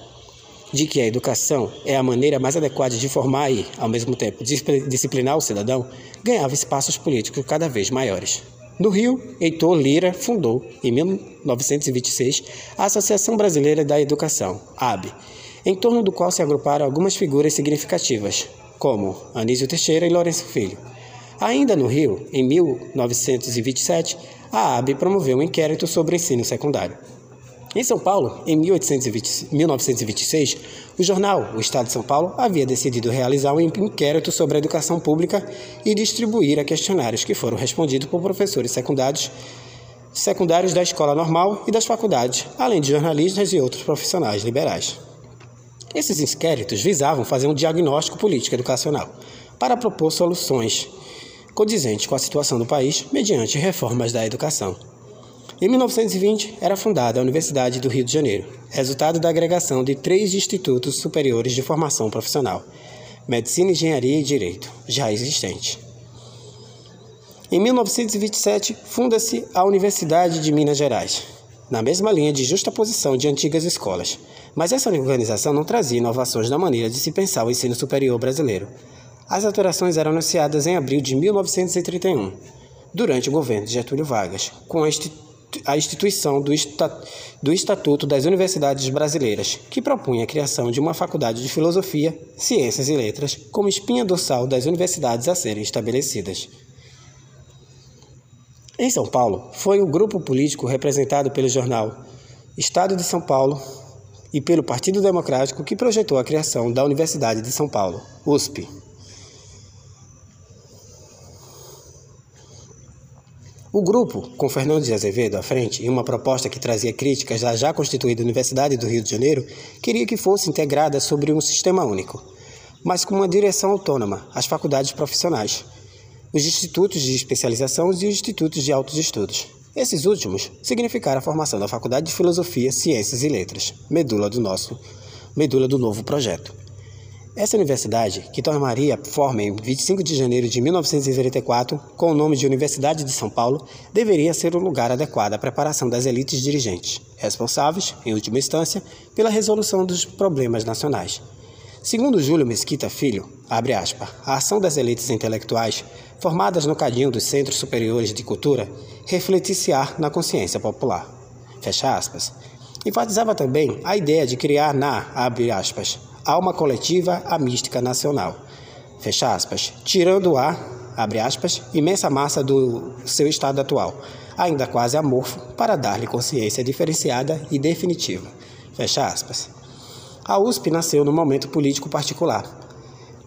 de que a educação é a maneira mais adequada de formar e, ao mesmo tempo, disciplinar o cidadão, ganhava espaços políticos cada vez maiores. No Rio, Heitor Lira fundou, em 1926, a Associação Brasileira da Educação, AB, em torno do qual se agruparam algumas figuras significativas, como Anísio Teixeira e Lourenço Filho. Ainda no Rio, em 1927, a AB promoveu um inquérito sobre o ensino secundário. Em São Paulo, em 1820, 1926, o jornal O Estado de São Paulo havia decidido realizar um inquérito sobre a educação pública e distribuir questionários que foram respondidos por professores secundários, secundários da escola normal e das faculdades, além de jornalistas e outros profissionais liberais. Esses inquéritos visavam fazer um diagnóstico político educacional para propor soluções condizentes com a situação do país mediante reformas da educação. Em 1920, era fundada a Universidade do Rio de Janeiro, resultado da agregação de três institutos superiores de formação profissional: Medicina, Engenharia e Direito, já existente. Em 1927, funda-se a Universidade de Minas Gerais, na mesma linha de justaposição de antigas escolas. Mas essa organização não trazia inovações na maneira de se pensar o ensino superior brasileiro. As alterações eram anunciadas em abril de 1931 durante o governo de Getúlio Vargas, com a instituição do, do Estatuto das Universidades Brasileiras, que propunha a criação de uma faculdade de Filosofia, Ciências e Letras como espinha dorsal das universidades a serem estabelecidas. Em São Paulo, foi o grupo político representado pelo jornal Estado de São Paulo e pelo Partido Democrático que projetou a criação da Universidade de São Paulo, USP. O grupo, com Fernando de Azevedo à frente, em uma proposta que trazia críticas à já constituída Universidade do Rio de Janeiro, queria que fosse integrada sobre um sistema único, mas com uma direção autônoma, as faculdades profissionais, os institutos de especialização e os institutos de altos estudos. Esses últimos significaram a formação da Faculdade de Filosofia, Ciências e Letras, medula do nosso, medula do novo projeto. Essa universidade, que tomaria forma em 25 de janeiro de 1934, com o nome de Universidade de São Paulo, deveria ser o lugar adequado à preparação das elites dirigentes, responsáveis, em última instância, pela resolução dos problemas nacionais. Segundo Júlio Mesquita Filho, abre aspas, a ação das elites intelectuais, formadas no cadinho dos centros superiores de cultura, refletir-se-á na consciência popular. Fecha aspas. Enfatizava também a ideia de criar na, abre aspas, alma coletiva a mística nacional. Fecha aspas. Tirando a, abre aspas, imensa massa do seu estado atual, ainda quase amorfo, para dar-lhe consciência diferenciada e definitiva. Fecha aspas. A USP nasceu num momento político particular,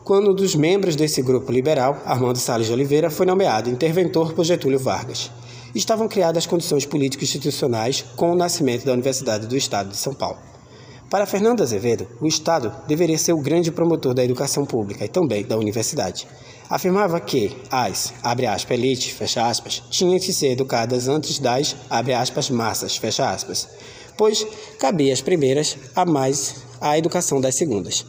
quando um dos membros desse grupo liberal, Armando Salles de Oliveira, foi nomeado interventor por Getúlio Vargas. Estavam criadas as condições político-institucionais com o nascimento da Universidade do Estado de São Paulo. Para Fernando Azevedo, o Estado deveria ser o grande promotor da educação pública e também da universidade. Afirmava que as, abre aspas, elites, fecha aspas, tinham que ser educadas antes das, abre aspas, massas, fecha aspas, pois cabia às primeiras a mais a educação das segundas.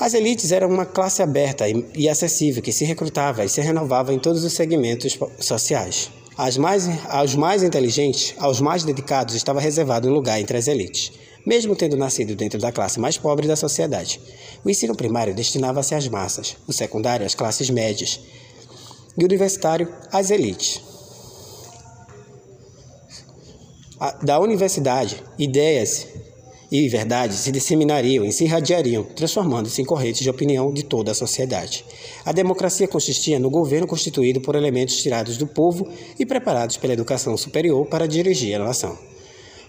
As elites eram uma classe aberta e acessível que se recrutava e se renovava em todos os segmentos sociais. Mais, aos mais inteligentes, aos mais dedicados, estava reservado um lugar entre as elites mesmo tendo nascido dentro da classe mais pobre da sociedade. O ensino primário destinava-se às massas, o secundário às classes médias e o universitário às elites. Da universidade, ideias e verdades se disseminariam e se irradiariam, transformando-se em correntes de opinião de toda a sociedade. A democracia consistia no governo constituído por elementos tirados do povo e preparados pela educação superior para dirigir a nação.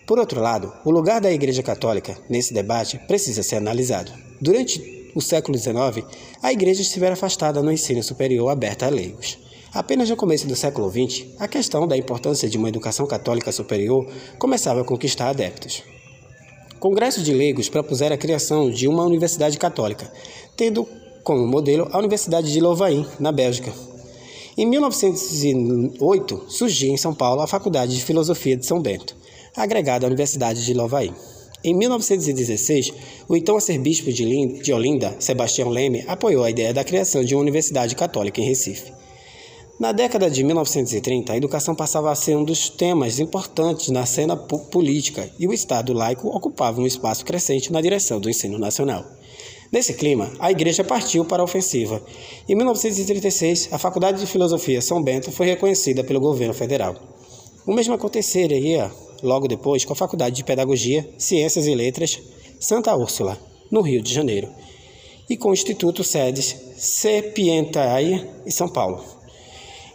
Por outro lado, o lugar da Igreja Católica nesse debate precisa ser analisado. Durante o século XIX, a Igreja estivera afastada no ensino superior aberto a leigos. Apenas no começo do século XX, a questão da importância de uma educação católica superior começava a conquistar adeptos. Congressos de leigos propuseram a criação de uma universidade católica, tendo como modelo a Universidade de Louvain, na Bélgica. Em 1908, surgiu em São Paulo a Faculdade de Filosofia de São Bento agregado à Universidade de Lovaí. Em 1916, o então arcebispo de Olinda, Sebastião Leme, apoiou a ideia da criação de uma universidade católica em Recife. Na década de 1930, a educação passava a ser um dos temas importantes na cena política e o Estado laico ocupava um espaço crescente na direção do ensino nacional. Nesse clima, a igreja partiu para a ofensiva. Em 1936, a Faculdade de Filosofia São Bento foi reconhecida pelo governo federal. O mesmo aconteceria logo depois com a Faculdade de Pedagogia, Ciências e Letras Santa Úrsula, no Rio de Janeiro, e com o Instituto Sedes Sepientaia em São Paulo.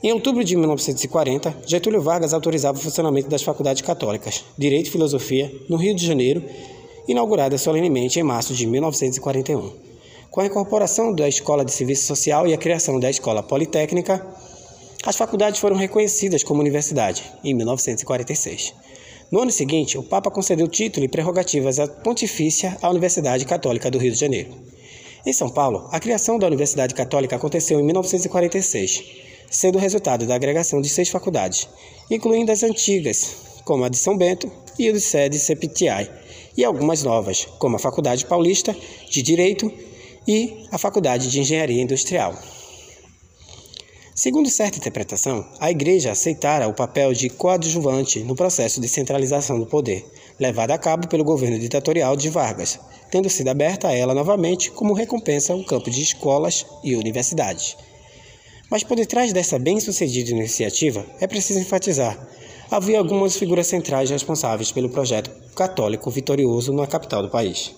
Em outubro de 1940, Getúlio Vargas autorizava o funcionamento das faculdades católicas, Direito e Filosofia, no Rio de Janeiro, inaugurada solenemente em março de 1941. Com a incorporação da Escola de Serviço Social e a criação da Escola Politécnica, as faculdades foram reconhecidas como universidade em 1946. No ano seguinte, o Papa concedeu título e prerrogativas à Pontifícia à Universidade Católica do Rio de Janeiro. Em São Paulo, a criação da Universidade Católica aconteceu em 1946, sendo resultado da agregação de seis faculdades, incluindo as antigas, como a de São Bento e a de Sede Sepitiai, e algumas novas, como a Faculdade Paulista de Direito e a Faculdade de Engenharia Industrial. Segundo certa interpretação, a Igreja aceitara o papel de coadjuvante no processo de centralização do poder, levado a cabo pelo governo ditatorial de Vargas, tendo sido aberta a ela novamente como recompensa o campo de escolas e universidades. Mas por detrás dessa bem-sucedida iniciativa, é preciso enfatizar, havia algumas figuras centrais responsáveis pelo projeto católico vitorioso na capital do país.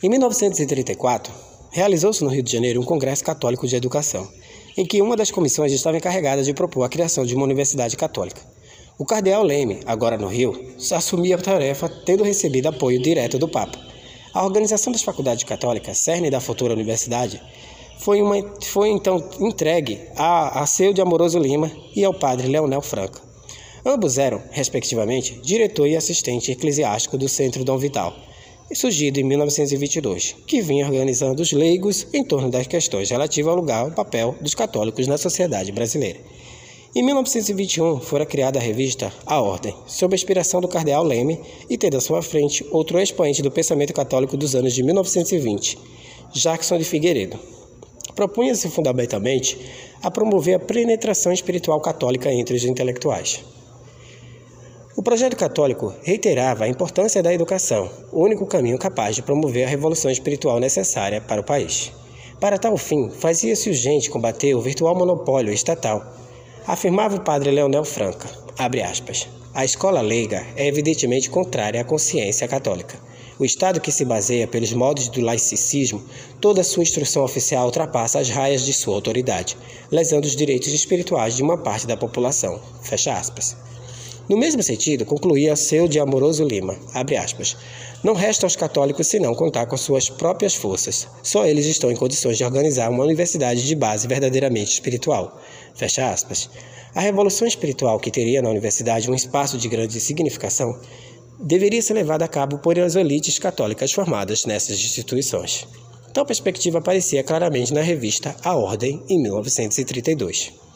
Em 1934, realizou-se no Rio de Janeiro um Congresso Católico de Educação, em que uma das comissões estava encarregada de propor a criação de uma universidade católica. O cardeal Leme, agora no Rio, assumia a tarefa tendo recebido apoio direto do Papa. A organização das faculdades católicas, cerne da futura universidade, foi, uma, foi então entregue a, a seu de Amoroso Lima e ao padre Leonel Franca. Ambos eram, respectivamente, diretor e assistente eclesiástico do Centro Dom Vital, surgido em 1922, que vinha organizando os leigos em torno das questões relativas ao lugar e papel dos católicos na sociedade brasileira. Em 1921, fora criada a revista A Ordem, sob a inspiração do cardeal Leme e tendo à sua frente outro expoente do pensamento católico dos anos de 1920, Jackson de Figueiredo. Propunha-se fundamentalmente a promover a penetração espiritual católica entre os intelectuais. O projeto católico reiterava a importância da educação, o único caminho capaz de promover a revolução espiritual necessária para o país. Para tal fim, fazia-se urgente combater o virtual monopólio estatal Afirmava o padre Leonel Franca, aspas, a escola leiga é evidentemente contrária à consciência católica. O Estado que se baseia pelos modos do laicismo, toda sua instrução oficial ultrapassa as raias de sua autoridade, lesando os direitos espirituais de uma parte da população. Fecha aspas. No mesmo sentido, concluía seu de Amoroso Lima, aspas, não resta aos católicos senão contar com suas próprias forças. Só eles estão em condições de organizar uma universidade de base verdadeiramente espiritual. Fecha aspas. A revolução espiritual que teria na universidade um espaço de grande significação deveria ser levada a cabo por as elites católicas formadas nessas instituições. Tal perspectiva aparecia claramente na revista A Ordem, em 1932.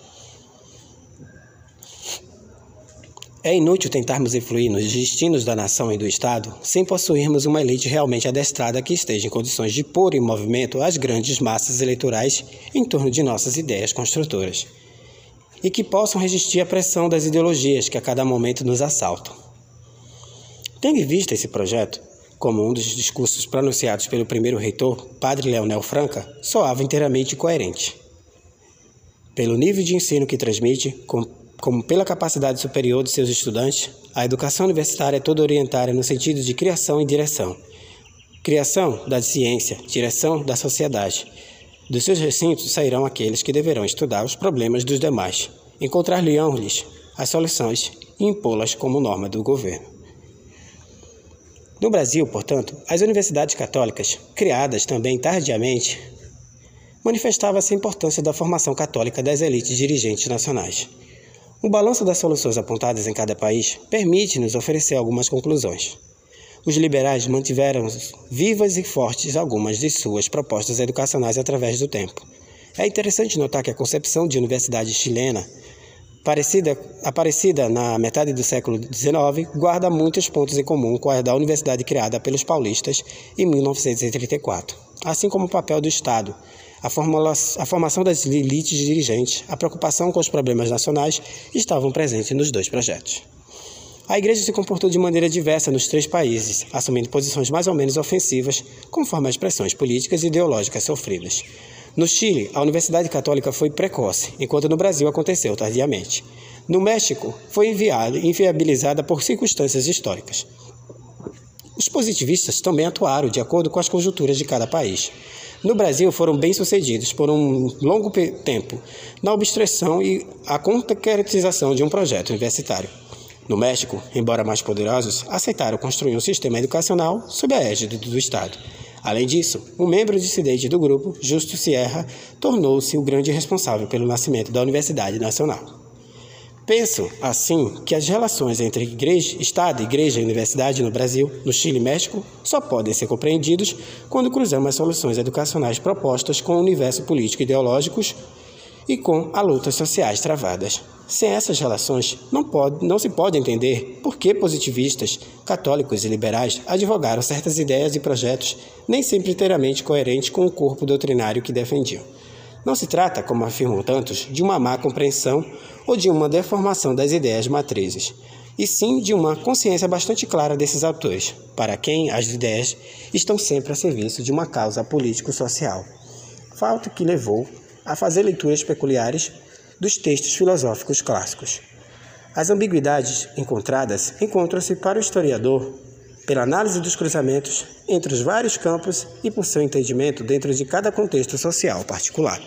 É inútil tentarmos influir nos destinos da nação e do Estado sem possuirmos uma elite realmente adestrada que esteja em condições de pôr em movimento as grandes massas eleitorais em torno de nossas ideias construtoras e que possam resistir à pressão das ideologias que a cada momento nos assaltam. Tendo em vista esse projeto, como um dos discursos pronunciados pelo primeiro reitor, Padre Leonel Franca, soava inteiramente coerente. Pelo nível de ensino que transmite, com como pela capacidade superior de seus estudantes, a educação universitária é toda orientada no sentido de criação e direção. Criação da ciência, direção da sociedade. Dos seus recintos sairão aqueles que deverão estudar os problemas dos demais, encontrar-lhes as soluções e impô-las como norma do governo. No Brasil, portanto, as universidades católicas, criadas também tardiamente, manifestava-se a importância da formação católica das elites dirigentes nacionais. O balanço das soluções apontadas em cada país permite-nos oferecer algumas conclusões. Os liberais mantiveram vivas e fortes algumas de suas propostas educacionais através do tempo. É interessante notar que a concepção de universidade chilena, parecida, aparecida na metade do século XIX, guarda muitos pontos em comum com a da universidade criada pelos paulistas em 1934, assim como o papel do Estado a, formula, a formação das elites dirigentes, a preocupação com os problemas nacionais estavam presentes nos dois projetos. A igreja se comportou de maneira diversa nos três países, assumindo posições mais ou menos ofensivas, conforme as pressões políticas e ideológicas sofridas. No Chile, a Universidade Católica foi precoce, enquanto no Brasil aconteceu tardiamente. No México, foi enviada, inviabilizada por circunstâncias históricas. Os positivistas também atuaram de acordo com as conjunturas de cada país no Brasil foram bem-sucedidos por um longo tempo na obstrução e a concretização de um projeto universitário. No México, embora mais poderosos, aceitaram construir um sistema educacional sob a égide do Estado. Além disso, um membro dissidente do grupo, Justo Sierra, tornou-se o grande responsável pelo nascimento da Universidade Nacional. Penso, assim, que as relações entre igreja, Estado, Igreja e Universidade no Brasil, no Chile e México só podem ser compreendidos quando cruzamos as soluções educacionais propostas com o universo político e ideológicos e com as lutas sociais travadas. Sem essas relações, não, pode, não se pode entender por que positivistas, católicos e liberais advogaram certas ideias e projetos nem sempre inteiramente coerentes com o corpo doutrinário que defendiam. Não se trata, como afirmam tantos, de uma má compreensão ou de uma deformação das ideias matrizes, e sim de uma consciência bastante clara desses autores, para quem as ideias estão sempre a serviço de uma causa político-social. Fato que levou a fazer leituras peculiares dos textos filosóficos clássicos. As ambiguidades encontradas encontram-se para o historiador pela análise dos cruzamentos entre os vários campos e por seu entendimento dentro de cada contexto social particular.